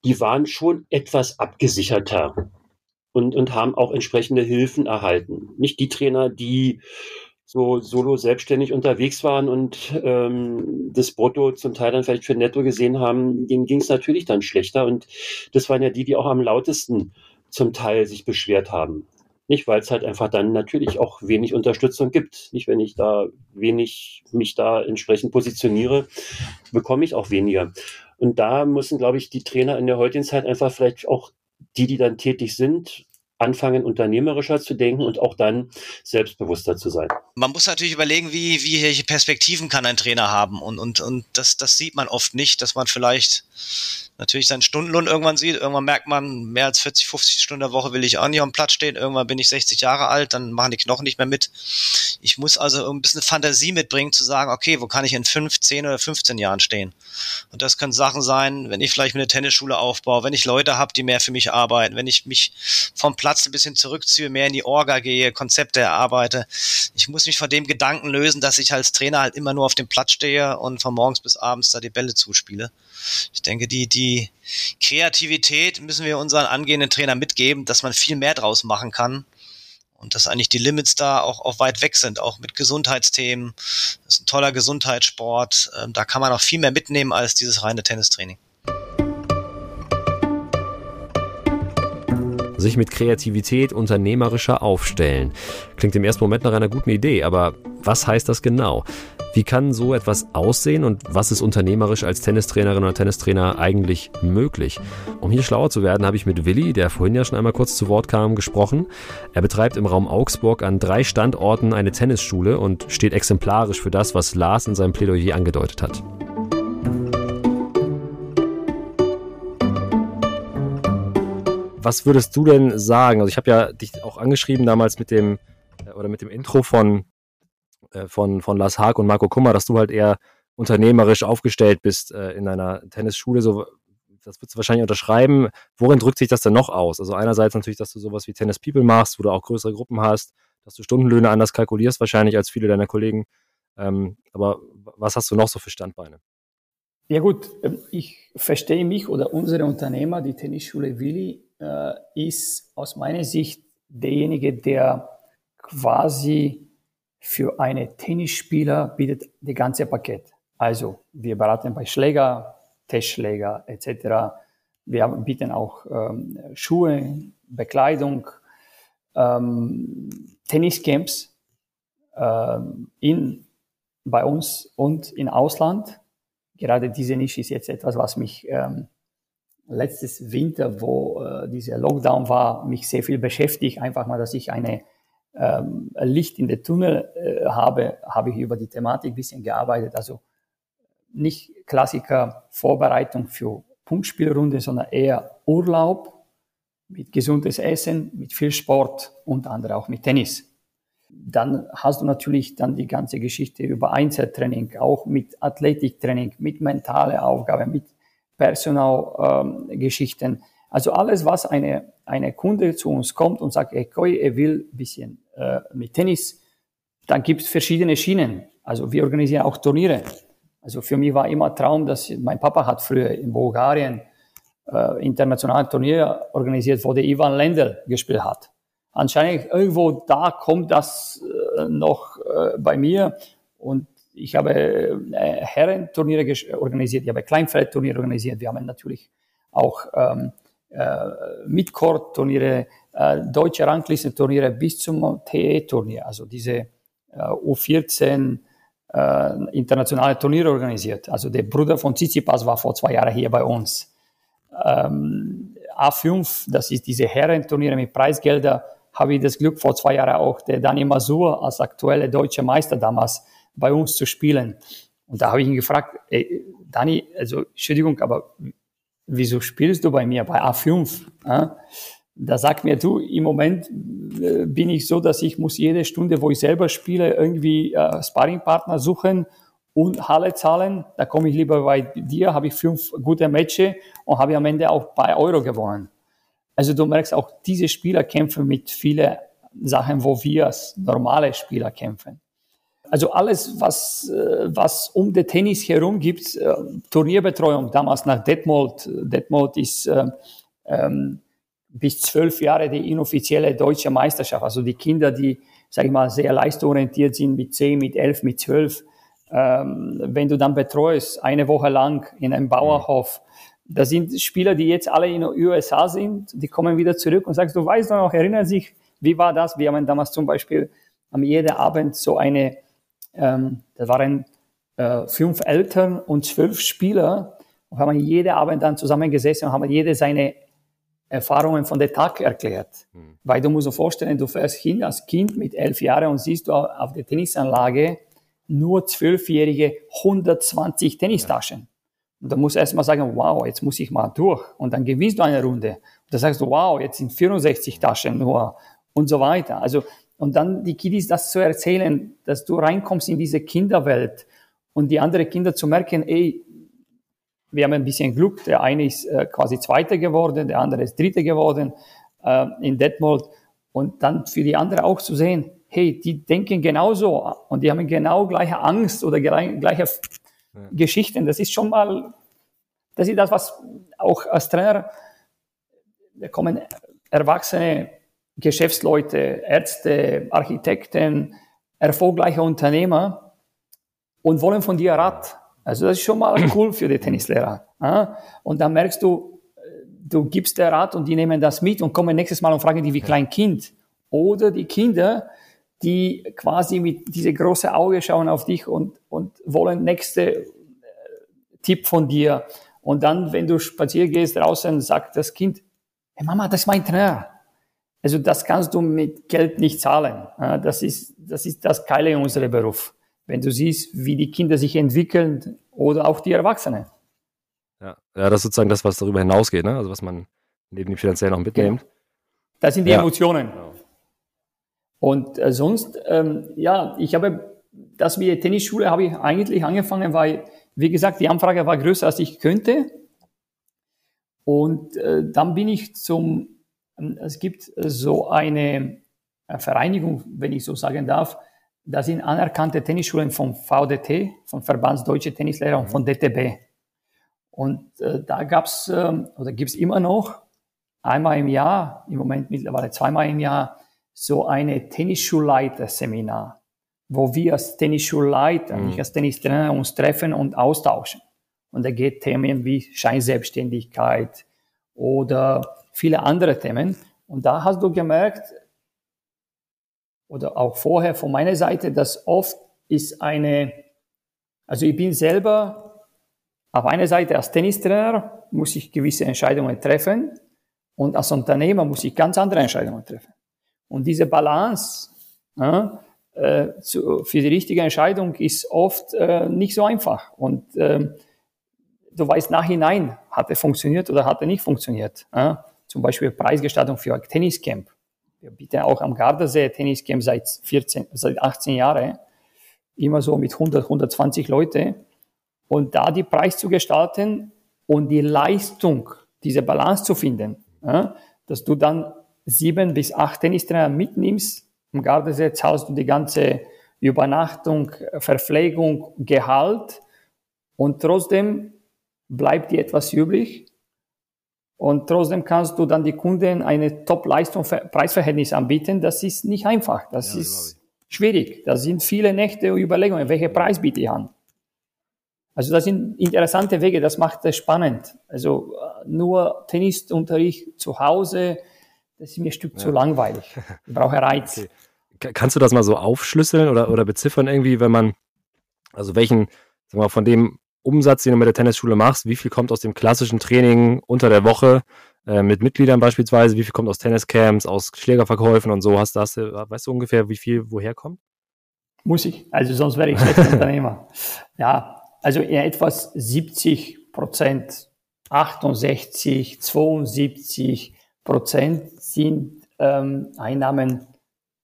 die waren schon etwas abgesicherter und, und haben auch entsprechende Hilfen erhalten. Nicht die Trainer, die so solo selbstständig unterwegs waren und ähm, das Brutto zum Teil dann vielleicht für Netto gesehen haben, denen ging es natürlich dann schlechter. Und das waren ja die, die auch am lautesten zum Teil sich beschwert haben. Nicht, weil es halt einfach dann natürlich auch wenig Unterstützung gibt. Nicht, wenn ich da wenig mich da entsprechend positioniere, bekomme ich auch weniger. Und da müssen, glaube ich, die Trainer in der heutigen Zeit einfach vielleicht auch die, die dann tätig sind, anfangen, unternehmerischer zu denken und auch dann selbstbewusster zu sein. Man muss natürlich überlegen, wie, wie welche Perspektiven kann ein Trainer haben. Und, und, und das, das sieht man oft nicht, dass man vielleicht natürlich seinen Stundenlohn irgendwann sieht. Irgendwann merkt man, mehr als 40, 50 Stunden der Woche will ich auch nicht am Platz stehen. Irgendwann bin ich 60 Jahre alt, dann machen die Knochen nicht mehr mit. Ich muss also ein bisschen Fantasie mitbringen, zu sagen, okay, wo kann ich in 5, 10 oder 15 Jahren stehen? Und das können Sachen sein, wenn ich vielleicht eine Tennisschule aufbaue, wenn ich Leute habe, die mehr für mich arbeiten, wenn ich mich vom Platz ein bisschen zurückziehe, mehr in die Orga gehe, Konzepte erarbeite. Ich muss mich von dem Gedanken lösen, dass ich als Trainer halt immer nur auf dem Platz stehe und von morgens bis abends da die Bälle zuspiele. Ich denke, die, die Kreativität müssen wir unseren angehenden Trainer mitgeben, dass man viel mehr draus machen kann. Und dass eigentlich die Limits da auch, auch weit weg sind, auch mit Gesundheitsthemen. Das ist ein toller Gesundheitssport. Ähm, da kann man auch viel mehr mitnehmen als dieses reine Tennistraining. Sich mit Kreativität unternehmerischer aufstellen. Klingt im ersten Moment nach einer guten Idee, aber was heißt das genau? Wie kann so etwas aussehen und was ist unternehmerisch als Tennistrainerin oder Tennistrainer eigentlich möglich? Um hier schlauer zu werden, habe ich mit Willi, der vorhin ja schon einmal kurz zu Wort kam, gesprochen. Er betreibt im Raum Augsburg an drei Standorten eine Tennisschule und steht exemplarisch für das, was Lars in seinem Plädoyer angedeutet hat. Was würdest du denn sagen? Also ich habe ja dich auch angeschrieben damals mit dem äh, oder mit dem Intro von äh, von, von Lars Haag und Marco Kummer, dass du halt eher unternehmerisch aufgestellt bist äh, in einer Tennisschule. So, das würdest du wahrscheinlich unterschreiben. Worin drückt sich das denn noch aus? Also einerseits natürlich, dass du sowas wie Tennis People machst, wo du auch größere Gruppen hast, dass du Stundenlöhne anders kalkulierst wahrscheinlich als viele deiner Kollegen. Ähm, aber was hast du noch so für Standbeine? Ja gut, ähm, ich verstehe mich oder unsere Unternehmer, die Tennisschule Willi, äh, ist aus meiner Sicht derjenige, der quasi für eine Tennisspieler bietet die ganze Paket. Also wir beraten bei Schläger, Testschläger etc. Wir bieten auch ähm, Schuhe, Bekleidung, ähm, Tenniscamps ähm, in, bei uns und im Ausland. Gerade diese Nische ist jetzt etwas, was mich ähm, letztes Winter, wo äh, dieser Lockdown war, mich sehr viel beschäftigt. Einfach mal, dass ich eine ähm, Licht in der Tunnel äh, habe, habe ich über die Thematik ein bisschen gearbeitet. Also nicht Klassiker Vorbereitung für Punktspielrunde, sondern eher Urlaub mit gesundes Essen, mit viel Sport und andere auch mit Tennis. Dann hast du natürlich dann die ganze Geschichte über Einzeltraining, auch mit Athletiktraining, mit mentale Aufgabe, mit Personalgeschichten. Ähm, also alles, was eine, eine Kunde zu uns kommt und sagt, ey, er will ein bisschen äh, mit Tennis, dann gibt es verschiedene Schienen. Also wir organisieren auch Turniere. Also für mich war immer Traum, dass mein Papa hat früher in Bulgarien äh, internationalen Turnier organisiert, wo der Ivan Lendl gespielt hat. Anscheinend irgendwo da kommt das äh, noch äh, bei mir und ich habe äh, Herrenturniere organisiert, ich habe Kleinfeldturniere organisiert, wir haben natürlich auch ähm, äh, Midcourt-Turniere, äh, deutsche Ranglistenturniere bis zum TE-Turnier, also diese äh, U14 äh, internationale Turniere organisiert. Also der Bruder von Tsitsipas war vor zwei Jahren hier bei uns. Ähm, A5, das ist diese Herrenturniere mit Preisgelder, habe ich das Glück vor zwei Jahren auch der Dani Masur als aktuelle deutsche Meister damals bei uns zu spielen. Und da habe ich ihn gefragt, ey, Dani, also Entschuldigung, aber wieso spielst du bei mir bei A5? Ja? Da sagt mir, du, im Moment äh, bin ich so, dass ich muss jede Stunde, wo ich selber spiele, irgendwie äh, Sparringpartner suchen und Halle zahlen. Da komme ich lieber bei dir, habe ich fünf gute Matches und habe am Ende auch bei Euro gewonnen. Also du merkst auch, diese Spieler kämpfen mit vielen Sachen, wo wir als normale Spieler kämpfen. Also alles, was, äh, was um den Tennis herum gibt, äh, Turnierbetreuung, damals nach Detmold. Detmold ist äh, ähm, bis zwölf Jahre die inoffizielle deutsche Meisterschaft. Also die Kinder, die, sag ich mal, sehr leistungsorientiert sind mit zehn, mit elf, mit zwölf. Ähm, wenn du dann betreust, eine Woche lang in einem Bauerhof, das sind Spieler, die jetzt alle in den USA sind, die kommen wieder zurück und sagst, du weißt noch, erinnern sich, wie war das? Wir haben damals zum Beispiel am jeden Abend so eine ähm, da waren äh, fünf Eltern und zwölf Spieler und haben jeden Abend dann zusammengesessen und haben jede seine Erfahrungen von der Tag erklärt. Mhm. Weil du musst dir vorstellen, du fährst hin als Kind mit elf Jahren und siehst du auf der Tennisanlage nur zwölfjährige 120 Tennistaschen. Und da musst du erstmal sagen, wow, jetzt muss ich mal durch. Und dann gewinnst du eine Runde. Und dann sagst du, wow, jetzt sind 64 Taschen nur und so weiter. Also und dann die Kiddies das zu erzählen, dass du reinkommst in diese Kinderwelt und die anderen Kinder zu merken, ey, wir haben ein bisschen Glück, der eine ist äh, quasi Zweiter geworden, der andere ist Dritter geworden äh, in Detmold und dann für die anderen auch zu sehen, hey, die denken genauso und die haben genau gleiche Angst oder gleiche ja. Geschichten. Das ist schon mal, das ist das, was auch als Trainer, da kommen Erwachsene Geschäftsleute, Ärzte, Architekten, erfolgreiche Unternehmer und wollen von dir Rat. Also das ist schon mal cool für die Tennislehrer. Und dann merkst du, du gibst der Rat und die nehmen das mit und kommen nächstes Mal und fragen die wie klein Kind. Oder die Kinder, die quasi mit diese große Auge schauen auf dich und, und wollen nächste äh, Tipp von dir. Und dann, wenn du spazieren gehst draußen, sagt das Kind, hey Mama, das ist mein Trainer. Also das kannst du mit Geld nicht zahlen. Das ist das, ist das Geile in unserem Beruf. Wenn du siehst, wie die Kinder sich entwickeln oder auch die Erwachsenen. Ja, ja das ist sozusagen das, was darüber hinausgeht, ne? also was man neben dem finanziellen noch mitnimmt. Genau. Das sind die ja. Emotionen. Genau. Und äh, sonst, ähm, ja, ich habe das mit der Tennisschule habe ich eigentlich angefangen, weil, wie gesagt, die Anfrage war größer, als ich könnte. Und äh, dann bin ich zum es gibt so eine äh, Vereinigung, wenn ich so sagen darf, das sind anerkannte Tennisschulen vom VDT, vom Verband Deutsche Tennislehrer und von DTB. Und äh, da gab's äh, oder gibt's immer noch einmal im Jahr, im Moment mittlerweile zweimal im Jahr, so eine Tennisschulleiter-Seminar, wo wir als Tennisschulleiter, mhm. nicht als Tennistrainer, uns treffen und austauschen. Und da geht Themen wie Scheinselbstständigkeit oder viele andere Themen. Und da hast du gemerkt, oder auch vorher von meiner Seite, dass oft ist eine, also ich bin selber auf einer Seite als Tennistrainer muss ich gewisse Entscheidungen treffen und als Unternehmer muss ich ganz andere Entscheidungen treffen. Und diese Balance ja, äh, zu, für die richtige Entscheidung ist oft äh, nicht so einfach. Und äh, du weißt nachhinein, hat er funktioniert oder hat er nicht funktioniert. Ja? Zum Beispiel Preisgestaltung für ein Tenniscamp. Wir bieten auch am Gardasee Tenniscamp seit 14, seit 18 Jahren, immer so mit 100, 120 Leute. Und da die Preis zu gestalten und die Leistung, diese Balance zu finden, ja, dass du dann sieben bis acht Tennistrainer mitnimmst. Am Gardasee zahlst du die ganze Übernachtung, Verpflegung, Gehalt und trotzdem bleibt dir etwas übrig Und trotzdem kannst du dann die Kunden eine Top-Leistung-Preisverhältnis anbieten. Das ist nicht einfach. Das ja, ist schwierig. Da sind viele Nächte und Überlegungen, welche Preis biete ich an. Also das sind interessante Wege, das macht es spannend. Also nur Tennisunterricht zu Hause, das ist mir ein Stück ja. zu langweilig. Ich brauche Reiz. Okay. Kannst du das mal so aufschlüsseln oder, oder beziffern irgendwie, wenn man, also welchen, sagen wir mal, von dem Umsatz, den du mit der Tennisschule machst, wie viel kommt aus dem klassischen Training unter der Woche äh, mit Mitgliedern beispielsweise, wie viel kommt aus Tenniscamps, aus Schlägerverkäufen und so, hast, hast du, weißt du ungefähr, wie viel woher kommt? Muss ich, also sonst wäre ich schlechter Unternehmer. Ja, also eher etwas 70 Prozent, 68, 72 Prozent sind ähm, Einnahmen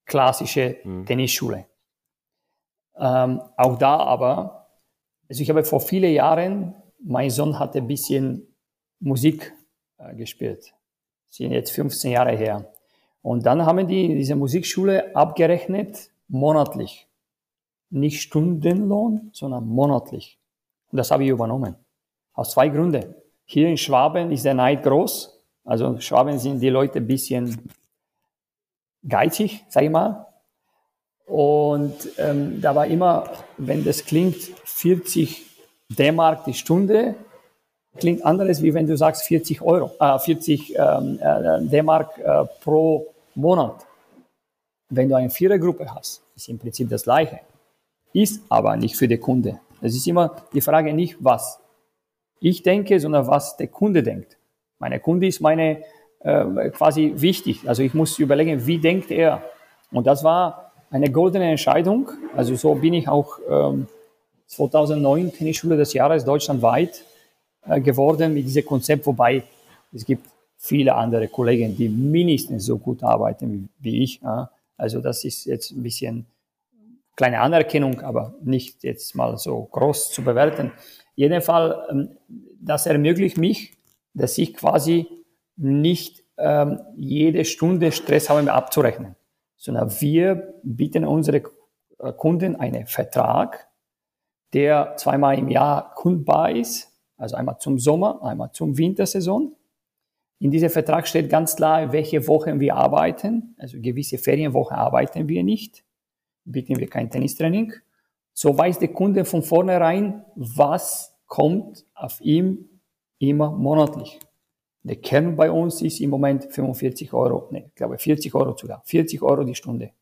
klassische mhm. Tennisschule. Ähm, auch da aber also ich habe vor vielen Jahren, mein Sohn hatte ein bisschen Musik äh, gespielt. Das sind jetzt 15 Jahre her. Und dann haben die diese Musikschule abgerechnet monatlich. Nicht Stundenlohn, sondern monatlich. Und das habe ich übernommen. Aus zwei Gründen. Hier in Schwaben ist der Neid groß. Also in Schwaben sind die Leute ein bisschen geizig, sag ich mal. Und ähm, da war immer, wenn das klingt, 40 D-Mark die Stunde, klingt anderes, wie wenn du sagst 40 Euro, äh, 40 ähm, äh, D-Mark äh, pro Monat. Wenn du eine Vierergruppe hast, ist im Prinzip das Gleiche. Ist aber nicht für den Kunde. Es ist immer die Frage nicht, was ich denke, sondern was der Kunde denkt. Meine Kunde ist meine äh, quasi wichtig. Also ich muss überlegen, wie denkt er. Und das war eine goldene Entscheidung. Also so bin ich auch ähm, 2009 Tennisschule des Jahres deutschlandweit äh, geworden mit diesem Konzept, wobei es gibt viele andere Kollegen, die mindestens so gut arbeiten wie, ich. Äh. Also das ist jetzt ein bisschen kleine Anerkennung, aber nicht jetzt mal so groß zu bewerten. Jedenfalls, ähm, das ermöglicht mich, dass ich quasi nicht ähm, jede Stunde Stress habe, abzurechnen sondern wir bieten unsere Kunden einen Vertrag, der zweimal im Jahr kundbar ist, also einmal zum Sommer, einmal zum Wintersaison. In diesem Vertrag steht ganz klar, welche Wochen wir arbeiten. Also gewisse Ferienwochen arbeiten wir nicht, bieten wir kein Tennistraining. So weiß der Kunde von vornherein, was kommt auf ihm immer monatlich. Der Kern bei uns ist im Moment 45 Euro, ne, ich glaube 40 Euro sogar, 40 Euro die Stunde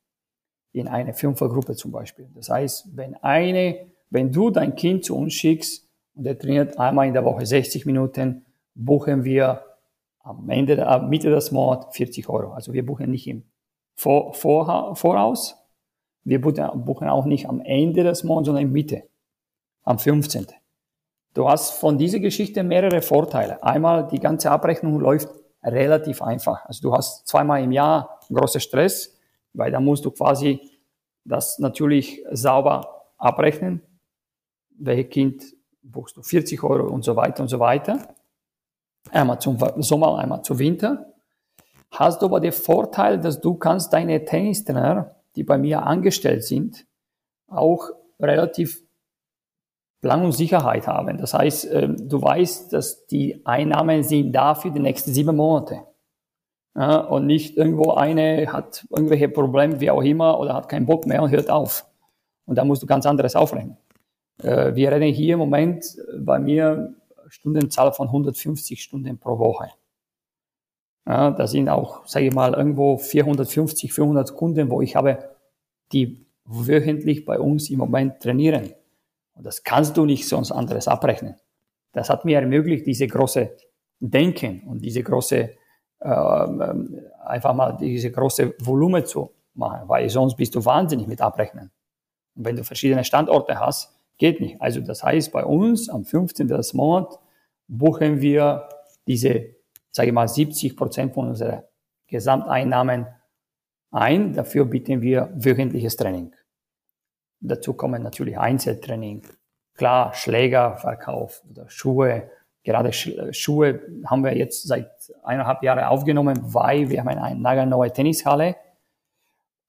in eine Fünfergruppe zum Beispiel. Das heißt, wenn eine, wenn du dein Kind zu uns schickst und er trainiert einmal in der Woche 60 Minuten, buchen wir am Ende, am Mitte des Monats 40 Euro. Also wir buchen nicht im Vor, Vor, Voraus, wir buchen auch nicht am Ende des Monats, sondern in Mitte, am 15. Du hast von dieser Geschichte mehrere Vorteile. Einmal, die ganze Abrechnung läuft relativ einfach. Also du hast zweimal im Jahr großen Stress, weil da musst du quasi das natürlich sauber abrechnen. Welches Kind buchst du 40 Euro und so weiter und so weiter. Einmal zum Sommer, einmal zum Winter. Hast du aber den Vorteil, dass du kannst deine Tennistrainer, die bei mir angestellt sind, auch relativ Planungssicherheit haben. Das heißt, ähm, du weißt, dass die Einnahmen sind da für die nächsten sieben Monate. Ja, und nicht irgendwo eine hat irgendwelche Probleme, wie auch immer, oder hat keinen Bock mehr und hört auf. Und da musst du ganz anderes aufrechnen. Äh, wir reden hier im Moment bei mir Stundenzahl von 150 Stunden pro Woche. Ja, da sind auch, sage ich mal, irgendwo 450, 500 Kunden, wo ich habe, die wöchentlich bei uns im Moment trainieren. Und das kannst du nicht sonst anderes abrechnen. Das hat mir ermöglicht, diese große Denken und diese große, ähm, einfach mal diese große Volumen zu machen, weil sonst bist du wahnsinnig mit abrechnen. Und wenn du verschiedene Standorte hast, geht nicht. Also das heißt, bei uns am 15. des Monats buchen wir diese, sage ich mal, 70 Prozent von unseren Gesamteinnahmen ein. Dafür bieten wir wöchentliches Training. Dazu kommen natürlich Einzeltraining, klar Schlägerverkauf oder Schuhe. Gerade Schuhe haben wir jetzt seit eineinhalb Jahren aufgenommen, weil wir haben eine nagelneue Tennishalle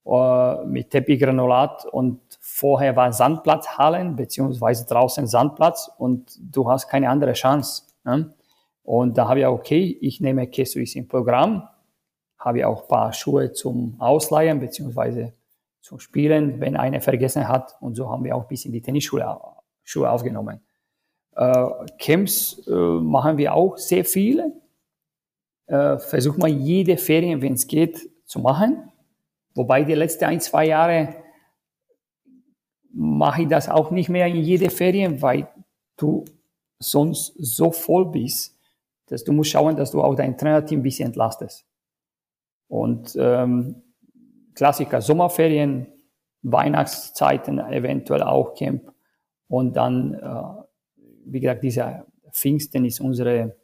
äh, mit Teppichgranulat und vorher war Sandplatzhallen beziehungsweise draußen Sandplatz und du hast keine andere Chance. Ne? Und da habe ich okay, ich nehme Kesuis im Programm, habe ich auch ein paar Schuhe zum Ausleihen beziehungsweise zum Spielen, wenn einer vergessen hat. Und so haben wir auch ein bisschen die Tennisschuhe Schuhe aufgenommen. Äh, Camps äh, machen wir auch sehr viele. Äh, versuchen wir jede Ferien, wenn es geht, zu machen. Wobei die letzten ein, zwei Jahre mache ich das auch nicht mehr in jede Ferien, weil du sonst so voll bist, dass du musst schauen, dass du auch dein Trainerteam ein bisschen entlastest. Und ähm, Klassiker, Sommerferien, Weihnachtszeiten, eventuell auch Camp. Und dann, äh, wie gesagt, dieser Pfingsten ist unsere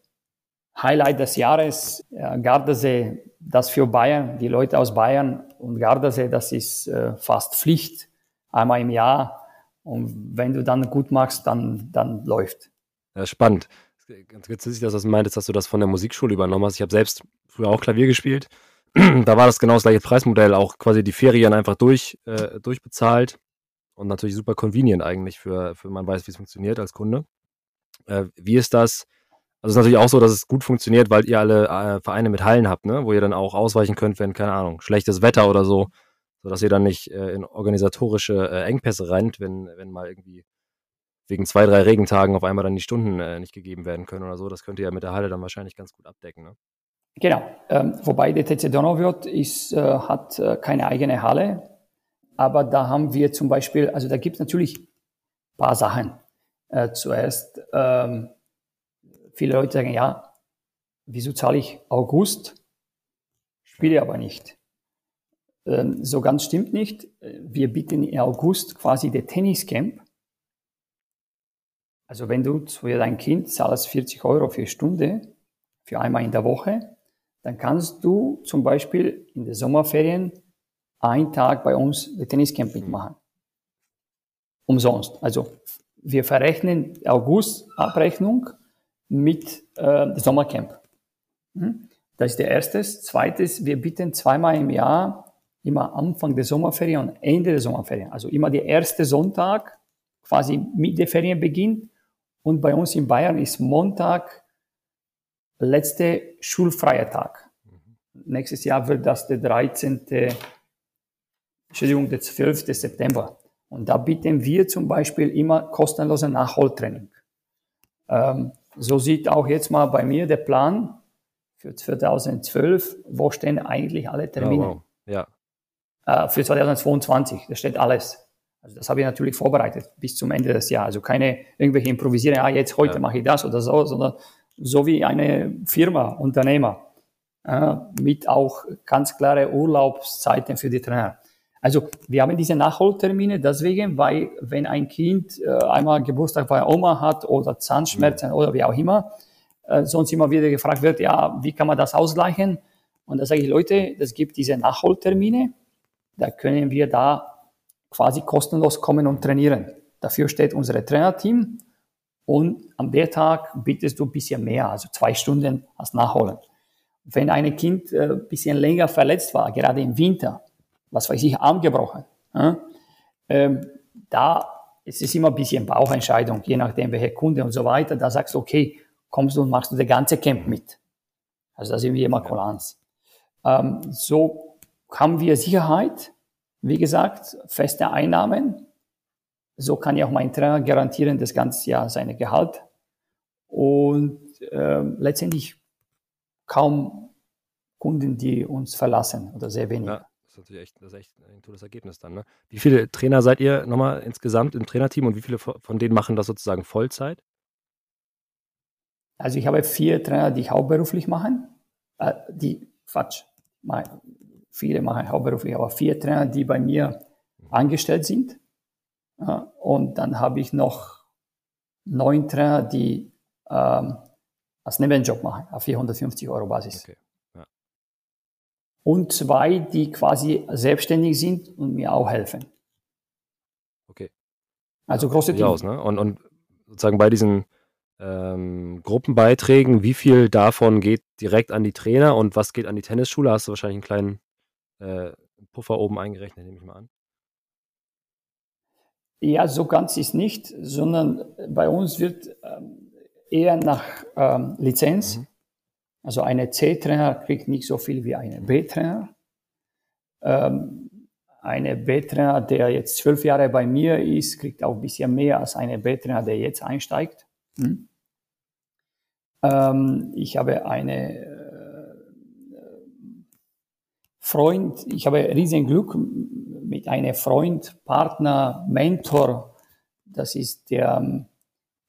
Highlight des Jahres. Äh, Gardasee, das für Bayern, die Leute aus Bayern und Gardasee, das ist äh, fast Pflicht, einmal im Jahr. Und wenn du dann gut machst, dann, dann läuft. Ja, spannend. Ganz witzig, dass du das meintest, dass du das von der Musikschule übernommen hast. Ich habe selbst früher auch Klavier gespielt. da war das genau das gleiche Preismodell, auch quasi die Ferien einfach durch, äh, durchbezahlt und natürlich super convenient eigentlich für, für man weiß, wie es funktioniert als Kunde. Äh, wie ist das? Also es ist natürlich auch so, dass es gut funktioniert, weil ihr alle äh, Vereine mit Hallen habt, ne? wo ihr dann auch ausweichen könnt, wenn, keine Ahnung, schlechtes Wetter oder so, sodass ihr dann nicht äh, in organisatorische äh, Engpässe rennt, wenn, wenn mal irgendwie wegen zwei, drei Regentagen auf einmal dann die Stunden äh, nicht gegeben werden können oder so. Das könnt ihr ja mit der Halle dann wahrscheinlich ganz gut abdecken. Ne? Genau, ähm, wobei der TC Donauwörth ist, äh, hat äh, keine eigene Halle, aber da haben wir zum Beispiel, also da gibt es natürlich ein paar Sachen. Äh, zuerst, ähm, viele Leute sagen, ja, wieso zahle ich August, spiele aber nicht. Ähm, so ganz stimmt nicht. Wir bieten im August quasi der Tenniscamp. Also wenn du für dein Kind zahlst 40 Euro für Stunde, für einmal in der Woche, dann kannst du zum Beispiel in den Sommerferien einen Tag bei uns Tenniscamping mhm. machen. Umsonst. Also wir verrechnen August-Abrechnung mit äh, Sommercamp. Mhm. Das ist der erste. Zweites, wir bieten zweimal im Jahr, immer Anfang der Sommerferien und Ende der Sommerferien. Also immer der erste Sonntag, quasi mit der Ferien beginnt. Und bei uns in Bayern ist Montag letzte schulfreie Tag. Mhm. Nächstes Jahr wird das der 13. Entschuldigung, der 12. September. Und da bieten wir zum Beispiel immer kostenlose Nachholtraining. Ähm, so sieht auch jetzt mal bei mir der Plan für 2012, wo stehen eigentlich alle Termine. Oh, wow. Ja. Äh, für 2022, da steht alles. Also das habe ich natürlich vorbereitet bis zum Ende des Jahres. Also keine irgendwelche improvisieren, ah, jetzt heute ja. mache ich das oder so, sondern so wie eine Firma, Unternehmer, äh, mit auch ganz klare Urlaubszeiten für die Trainer. Also wir haben diese Nachholtermine deswegen, weil wenn ein Kind äh, einmal Geburtstag bei Oma hat oder Zahnschmerzen mhm. oder wie auch immer, äh, sonst immer wieder gefragt wird, ja, wie kann man das ausgleichen? Und da sage ich, Leute, es gibt diese Nachholtermine, da können wir da quasi kostenlos kommen und trainieren. Dafür steht unser Trainerteam und am der Tag bittest du ein bisschen mehr, also zwei Stunden als Nachholen. Wenn ein Kind ein äh, bisschen länger verletzt war, gerade im Winter, was weiß ich, Arm gebrochen, äh, ähm, da ist es immer ein bisschen Bauchentscheidung, je nachdem, welcher Kunde und so weiter. Da sagst du, okay, kommst du und machst du das ganze Camp mit. Also da sind wir immer Kulanz. Ähm, so haben wir Sicherheit, wie gesagt, feste Einnahmen, so kann ja auch mein Trainer garantieren das ganze Jahr seine Gehalt. Und äh, letztendlich kaum Kunden, die uns verlassen oder sehr wenig. Ja, das ist natürlich echt, das ist echt ein tolles Ergebnis dann. Ne? Wie viele Trainer seid ihr nochmal insgesamt im Trainerteam und wie viele von denen machen das sozusagen Vollzeit? Also ich habe vier Trainer, die hauptberuflich machen. Äh, die, Quatsch, viele machen hauptberuflich, aber vier Trainer, die bei mir angestellt sind. Und dann habe ich noch neun Trainer, die ähm, als Nebenjob machen, auf 450 Euro Basis. Okay. Ja. Und zwei, die quasi selbstständig sind und mir auch helfen. Okay. Also ja, große Team. Aus, ne? und, und sozusagen bei diesen ähm, Gruppenbeiträgen, wie viel davon geht direkt an die Trainer und was geht an die Tennisschule? Hast du wahrscheinlich einen kleinen äh, Puffer oben eingerechnet, nehme ich mal an. Ja, so ganz ist nicht, sondern bei uns wird ähm, eher nach ähm, Lizenz. Mhm. Also eine C-Trainer kriegt nicht so viel wie eine B-Trainer. Ähm, eine B-Trainer, der jetzt zwölf Jahre bei mir ist, kriegt auch ein bisschen mehr als eine B-Trainer, der jetzt einsteigt. Hm? Ähm, ich habe eine Freund, ich habe riesen Glück mit einem Freund, Partner, Mentor. Das ist der ähm,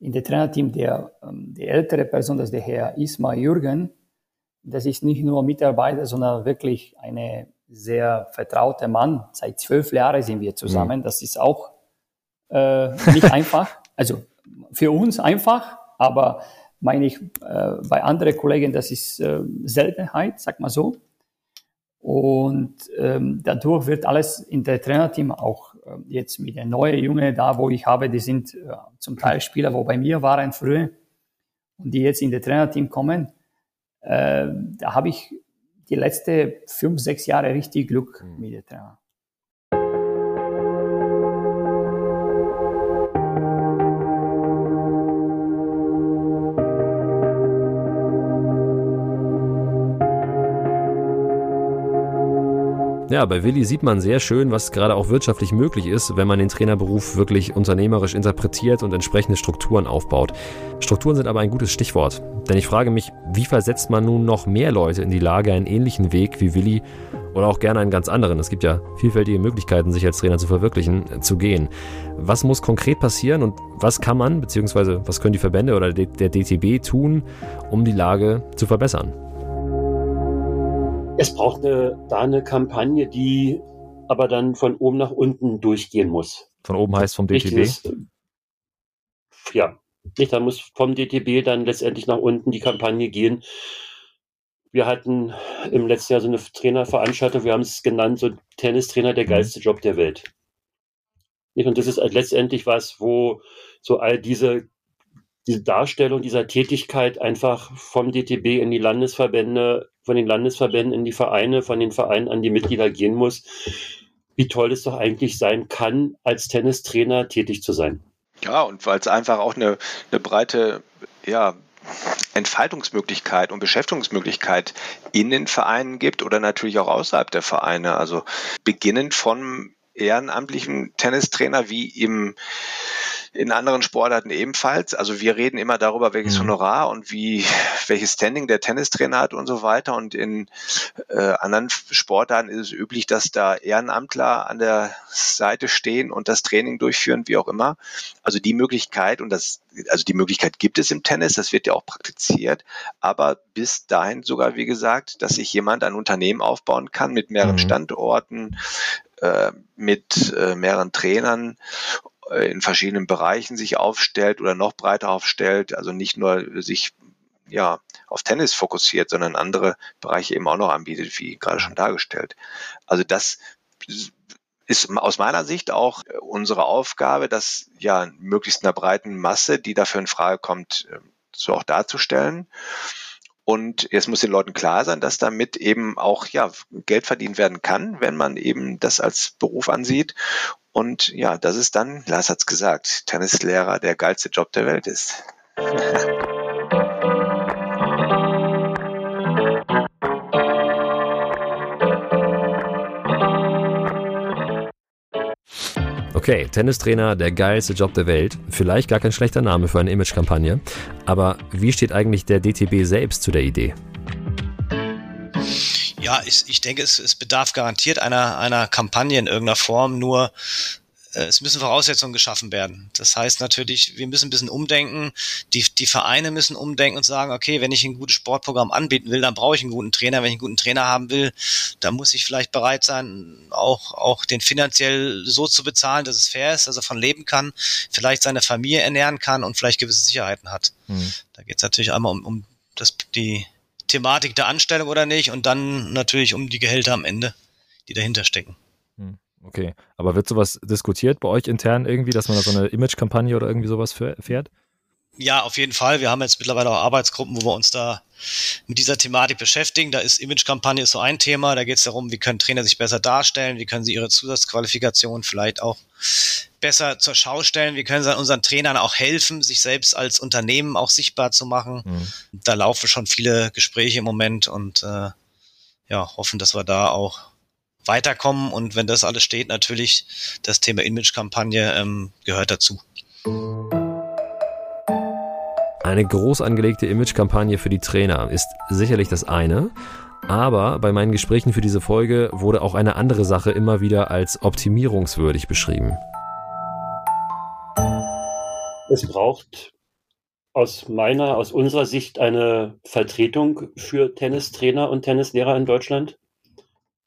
in der Trainerteam der, ähm, die ältere Person, das ist der Herr Isma Jürgen. Das ist nicht nur Mitarbeiter, sondern wirklich eine sehr vertrauter Mann. Seit zwölf Jahren sind wir zusammen. Mhm. Das ist auch äh, nicht einfach. Also für uns einfach, aber meine ich äh, bei anderen Kollegen, das ist äh, Seltenheit, sag mal so. Und ähm, dadurch wird alles in der Trainerteam auch äh, jetzt mit den neuen Jungen da, wo ich habe, die sind äh, zum Teil Spieler, wo bei mir waren früher und die jetzt in der Trainerteam kommen. Äh, da habe ich die letzten fünf, sechs Jahre richtig Glück mhm. mit der Trainer. Ja, bei Willi sieht man sehr schön, was gerade auch wirtschaftlich möglich ist, wenn man den Trainerberuf wirklich unternehmerisch interpretiert und entsprechende Strukturen aufbaut. Strukturen sind aber ein gutes Stichwort, denn ich frage mich, wie versetzt man nun noch mehr Leute in die Lage, einen ähnlichen Weg wie Willi oder auch gerne einen ganz anderen, es gibt ja vielfältige Möglichkeiten, sich als Trainer zu verwirklichen, zu gehen. Was muss konkret passieren und was kann man, beziehungsweise was können die Verbände oder der DTB tun, um die Lage zu verbessern? Es braucht eine, da eine Kampagne, die aber dann von oben nach unten durchgehen muss. Von oben heißt vom DTB? Ist, ja, nicht, da muss vom DTB dann letztendlich nach unten die Kampagne gehen. Wir hatten im letzten Jahr so eine Trainerveranstaltung, wir haben es genannt, so Tennistrainer, der mhm. geilste Job der Welt. Und das ist letztendlich was, wo so all diese diese Darstellung dieser Tätigkeit einfach vom DTB in die Landesverbände, von den Landesverbänden in die Vereine, von den Vereinen an die Mitglieder gehen muss, wie toll es doch eigentlich sein kann, als Tennistrainer tätig zu sein. Ja, und weil es einfach auch eine, eine breite, ja, Entfaltungsmöglichkeit und Beschäftigungsmöglichkeit in den Vereinen gibt oder natürlich auch außerhalb der Vereine. Also beginnend von ehrenamtlichen Tennistrainer wie im in anderen Sportarten ebenfalls. Also wir reden immer darüber, welches mhm. Honorar und wie welches Standing der Tennistrainer hat und so weiter. Und in äh, anderen Sportarten ist es üblich, dass da Ehrenamtler an der Seite stehen und das Training durchführen, wie auch immer. Also die Möglichkeit und das, also die Möglichkeit gibt es im Tennis, das wird ja auch praktiziert, aber bis dahin sogar, wie gesagt, dass sich jemand ein Unternehmen aufbauen kann mit mehreren mhm. Standorten, äh, mit äh, mehreren Trainern in verschiedenen Bereichen sich aufstellt oder noch breiter aufstellt, also nicht nur sich ja, auf Tennis fokussiert, sondern andere Bereiche eben auch noch anbietet, wie gerade schon dargestellt. Also das ist aus meiner Sicht auch unsere Aufgabe, das ja möglichst einer breiten Masse, die dafür in Frage kommt, so auch darzustellen. Und jetzt muss den Leuten klar sein, dass damit eben auch ja, Geld verdient werden kann, wenn man eben das als Beruf ansieht. Und ja, das ist dann, Lars hat's gesagt, Tennislehrer der geilste Job der Welt ist. Okay, Tennistrainer, der geilste Job der Welt. Vielleicht gar kein schlechter Name für eine Imagekampagne. Aber wie steht eigentlich der DTB selbst zu der Idee? Ja, ich, ich denke, es, es bedarf garantiert einer, einer Kampagne in irgendeiner Form. Nur äh, es müssen Voraussetzungen geschaffen werden. Das heißt natürlich, wir müssen ein bisschen umdenken. Die, die Vereine müssen umdenken und sagen, okay, wenn ich ein gutes Sportprogramm anbieten will, dann brauche ich einen guten Trainer. Wenn ich einen guten Trainer haben will, dann muss ich vielleicht bereit sein, auch, auch den finanziell so zu bezahlen, dass es fair ist, dass er von leben kann, vielleicht seine Familie ernähren kann und vielleicht gewisse Sicherheiten hat. Mhm. Da geht es natürlich einmal um, um das, die Thematik der Anstellung oder nicht und dann natürlich um die Gehälter am Ende, die dahinter stecken. Hm. Okay, aber wird sowas diskutiert bei euch intern irgendwie, dass man da so eine Image-Kampagne oder irgendwie sowas fährt? Ja, auf jeden Fall. Wir haben jetzt mittlerweile auch Arbeitsgruppen, wo wir uns da mit dieser Thematik beschäftigen. Da ist Imagekampagne so ein Thema. Da geht es darum, wie können Trainer sich besser darstellen, wie können sie ihre Zusatzqualifikation vielleicht auch besser zur Schau stellen, wie können unseren Trainern auch helfen, sich selbst als Unternehmen auch sichtbar zu machen. Mhm. Da laufen schon viele Gespräche im Moment und äh, ja, hoffen, dass wir da auch weiterkommen. Und wenn das alles steht, natürlich das Thema Imagekampagne ähm, gehört dazu. Eine groß angelegte Imagekampagne für die Trainer ist sicherlich das eine, aber bei meinen Gesprächen für diese Folge wurde auch eine andere Sache immer wieder als optimierungswürdig beschrieben. Es braucht aus meiner, aus unserer Sicht eine Vertretung für Tennistrainer und Tennislehrer in Deutschland.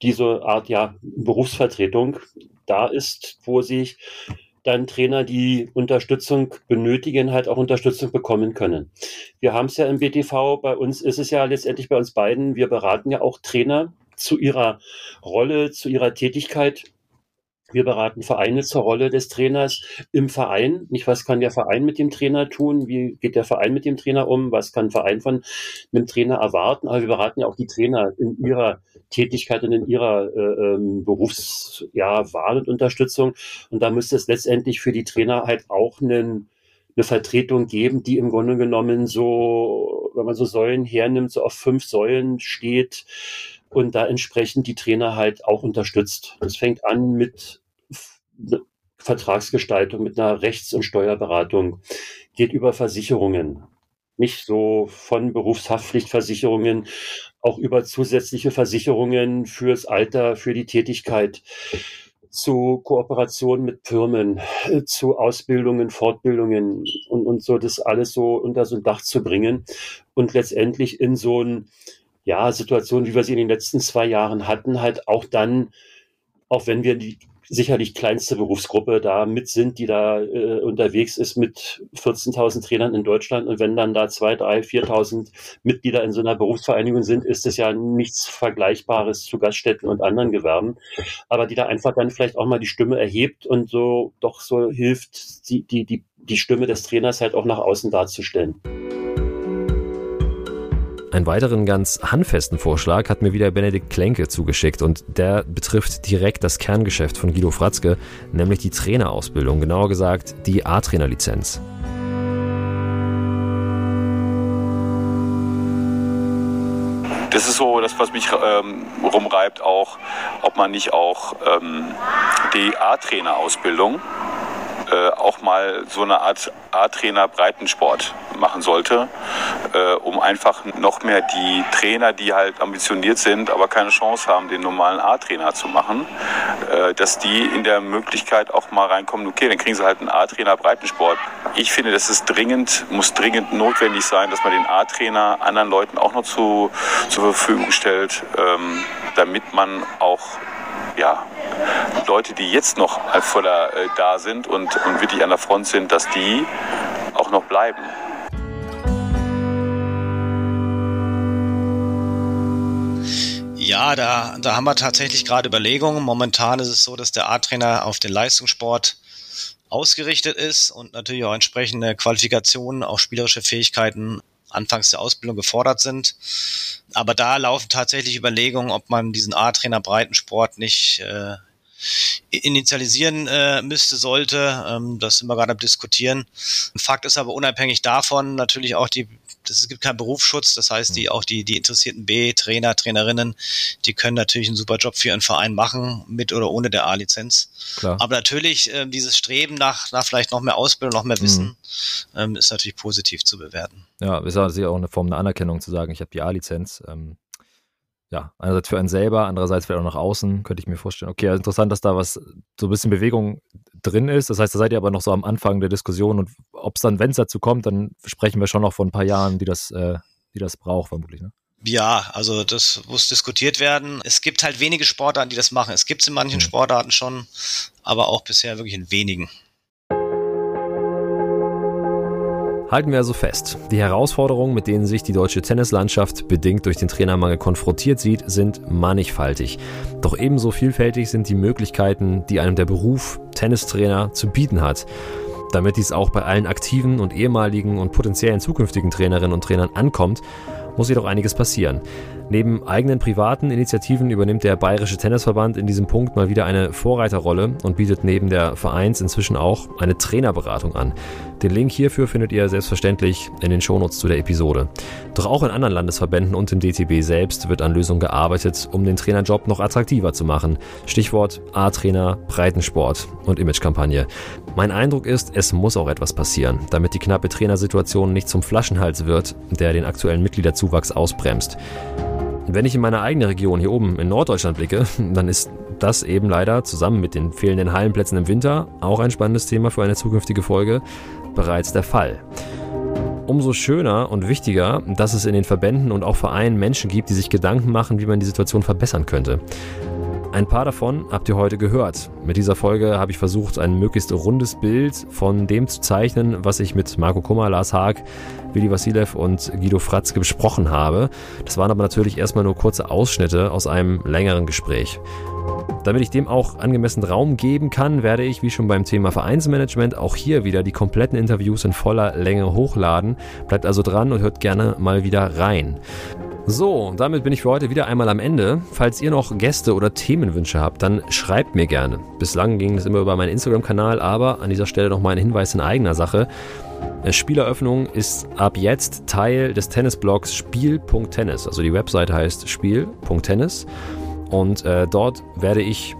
Diese Art, ja, Berufsvertretung da ist, wo sich dann Trainer, die Unterstützung benötigen, halt auch Unterstützung bekommen können. Wir haben es ja im BTV, bei uns ist es ja letztendlich bei uns beiden, wir beraten ja auch Trainer zu ihrer Rolle, zu ihrer Tätigkeit wir beraten Vereine zur Rolle des Trainers im Verein. Nicht, was kann der Verein mit dem Trainer tun? Wie geht der Verein mit dem Trainer um? Was kann ein Verein von einem Trainer erwarten? Aber wir beraten ja auch die Trainer in ihrer Tätigkeit und in ihrer äh, ähm, Berufswahl ja, und Unterstützung. Und da müsste es letztendlich für die Trainer halt auch einen, eine Vertretung geben, die im Grunde genommen so, wenn man so Säulen hernimmt, so auf fünf Säulen steht und da entsprechend die Trainer halt auch unterstützt. Das fängt an mit Vertragsgestaltung, mit einer Rechts- und Steuerberatung, geht über Versicherungen. Nicht so von Berufshaftpflichtversicherungen, auch über zusätzliche Versicherungen fürs Alter, für die Tätigkeit, zu Kooperationen mit Firmen, zu Ausbildungen, Fortbildungen und, und so das alles so unter so ein Dach zu bringen und letztendlich in so ein, ja, Situation, wie wir sie in den letzten zwei Jahren hatten, halt auch dann, auch wenn wir die sicherlich kleinste Berufsgruppe da mit sind, die da äh, unterwegs ist mit 14.000 Trainern in Deutschland. Und wenn dann da zwei, drei, 4.000 Mitglieder in so einer Berufsvereinigung sind, ist es ja nichts Vergleichbares zu Gaststätten und anderen Gewerben. Aber die da einfach dann vielleicht auch mal die Stimme erhebt und so doch so hilft, die, die, die, die Stimme des Trainers halt auch nach außen darzustellen. Einen weiteren ganz handfesten Vorschlag hat mir wieder Benedikt Klenke zugeschickt und der betrifft direkt das Kerngeschäft von Guido Fratzke, nämlich die Trainerausbildung, genauer gesagt die A-Trainer-Lizenz. Das ist so das, was mich ähm, rumreibt, auch, ob man nicht auch ähm, die A-Trainer-Ausbildung äh, auch mal so eine Art A-Trainer Breitensport machen sollte, äh, um einfach noch mehr die Trainer, die halt ambitioniert sind, aber keine Chance haben, den normalen A-Trainer zu machen, äh, dass die in der Möglichkeit auch mal reinkommen, okay, dann kriegen sie halt einen A-Trainer Breitensport. Ich finde, das ist dringend, muss dringend notwendig sein, dass man den A-Trainer anderen Leuten auch noch zu, zur Verfügung stellt, ähm, damit man auch ja, Leute, die jetzt noch voller äh, da sind und, und wirklich an der Front sind, dass die auch noch bleiben. Ja, da, da haben wir tatsächlich gerade Überlegungen. Momentan ist es so, dass der A-Trainer auf den Leistungssport ausgerichtet ist und natürlich auch entsprechende Qualifikationen, auch spielerische Fähigkeiten anfangs der Ausbildung gefordert sind. Aber da laufen tatsächlich Überlegungen, ob man diesen A-Trainer Breitensport nicht äh, initialisieren äh, müsste, sollte. Ähm, das sind wir gerade am diskutieren. Fakt ist aber unabhängig davon natürlich auch die es gibt keinen Berufsschutz, das heißt, die hm. auch die, die interessierten B-Trainer, Trainerinnen, die können natürlich einen super Job für ihren Verein machen, mit oder ohne der A-Lizenz. Aber natürlich, äh, dieses Streben nach, nach vielleicht noch mehr Ausbildung, noch mehr Wissen, mhm. ähm, ist natürlich positiv zu bewerten. Ja, ist natürlich auch eine Form der Anerkennung zu sagen, ich habe die A-Lizenz. Ähm, ja, einerseits für einen selber, andererseits vielleicht auch nach außen, könnte ich mir vorstellen. Okay, also interessant, dass da was, so ein bisschen Bewegung drin ist. Das heißt, da seid ihr aber noch so am Anfang der Diskussion und ob es dann, wenn es dazu kommt, dann sprechen wir schon noch von ein paar Jahren, die das, äh, die das braucht, vermutlich. Ne? Ja, also das muss diskutiert werden. Es gibt halt wenige Sportarten, die das machen. Es gibt es in manchen mhm. Sportarten schon, aber auch bisher wirklich in wenigen. Halten wir also fest, die Herausforderungen, mit denen sich die deutsche Tennislandschaft bedingt durch den Trainermangel konfrontiert sieht, sind mannigfaltig. Doch ebenso vielfältig sind die Möglichkeiten, die einem der Beruf Tennistrainer zu bieten hat. Damit dies auch bei allen aktiven und ehemaligen und potenziellen zukünftigen Trainerinnen und Trainern ankommt, muss jedoch einiges passieren. Neben eigenen privaten Initiativen übernimmt der Bayerische Tennisverband in diesem Punkt mal wieder eine Vorreiterrolle und bietet neben der Vereins inzwischen auch eine Trainerberatung an. Den Link hierfür findet ihr selbstverständlich in den Shownotes zu der Episode. Doch auch in anderen Landesverbänden und im DTB selbst wird an Lösungen gearbeitet, um den Trainerjob noch attraktiver zu machen. Stichwort A-Trainer, Breitensport und Imagekampagne. Mein Eindruck ist, es muss auch etwas passieren, damit die knappe Trainersituation nicht zum Flaschenhals wird, der den aktuellen Mitgliederzuwachs ausbremst. Wenn ich in meine eigene Region hier oben in Norddeutschland blicke, dann ist das eben leider zusammen mit den fehlenden Hallenplätzen im Winter auch ein spannendes Thema für eine zukünftige Folge bereits der Fall. Umso schöner und wichtiger, dass es in den Verbänden und auch Vereinen Menschen gibt, die sich Gedanken machen, wie man die Situation verbessern könnte. Ein paar davon habt ihr heute gehört. Mit dieser Folge habe ich versucht, ein möglichst rundes Bild von dem zu zeichnen, was ich mit Marco Kummer, Lars Haag, Willi Vasilev und Guido Fratzke besprochen habe. Das waren aber natürlich erstmal nur kurze Ausschnitte aus einem längeren Gespräch. Damit ich dem auch angemessen Raum geben kann, werde ich, wie schon beim Thema Vereinsmanagement, auch hier wieder die kompletten Interviews in voller Länge hochladen. Bleibt also dran und hört gerne mal wieder rein. So, damit bin ich für heute wieder einmal am Ende. Falls ihr noch Gäste oder Themenwünsche habt, dann schreibt mir gerne. Bislang ging es immer über meinen Instagram-Kanal, aber an dieser Stelle nochmal ein Hinweis in eigener Sache. Äh, Spieleröffnung ist ab jetzt Teil des Tennisblogs Spiel.tennis. Also die Webseite heißt Spiel.tennis. Und äh, dort werde ich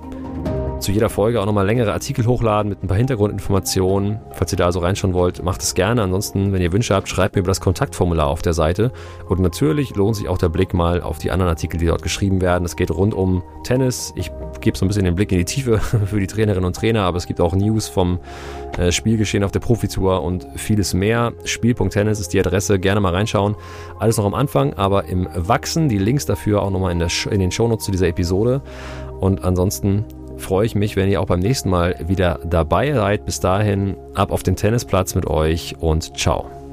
zu jeder Folge auch nochmal längere Artikel hochladen mit ein paar Hintergrundinformationen. Falls ihr da also reinschauen wollt, macht es gerne. Ansonsten, wenn ihr Wünsche habt, schreibt mir über das Kontaktformular auf der Seite. Und natürlich lohnt sich auch der Blick mal auf die anderen Artikel, die dort geschrieben werden. Es geht rund um Tennis. Ich gebe so ein bisschen den Blick in die Tiefe für die Trainerinnen und Trainer, aber es gibt auch News vom äh, Spielgeschehen auf der Profitour und vieles mehr. Spiel.tennis ist die Adresse. Gerne mal reinschauen. Alles noch am Anfang, aber im Wachsen. Die Links dafür auch nochmal in, der, in den Shownotes zu dieser Episode. Und ansonsten freue ich mich, wenn ihr auch beim nächsten Mal wieder dabei seid. Bis dahin, ab auf den Tennisplatz mit euch und ciao.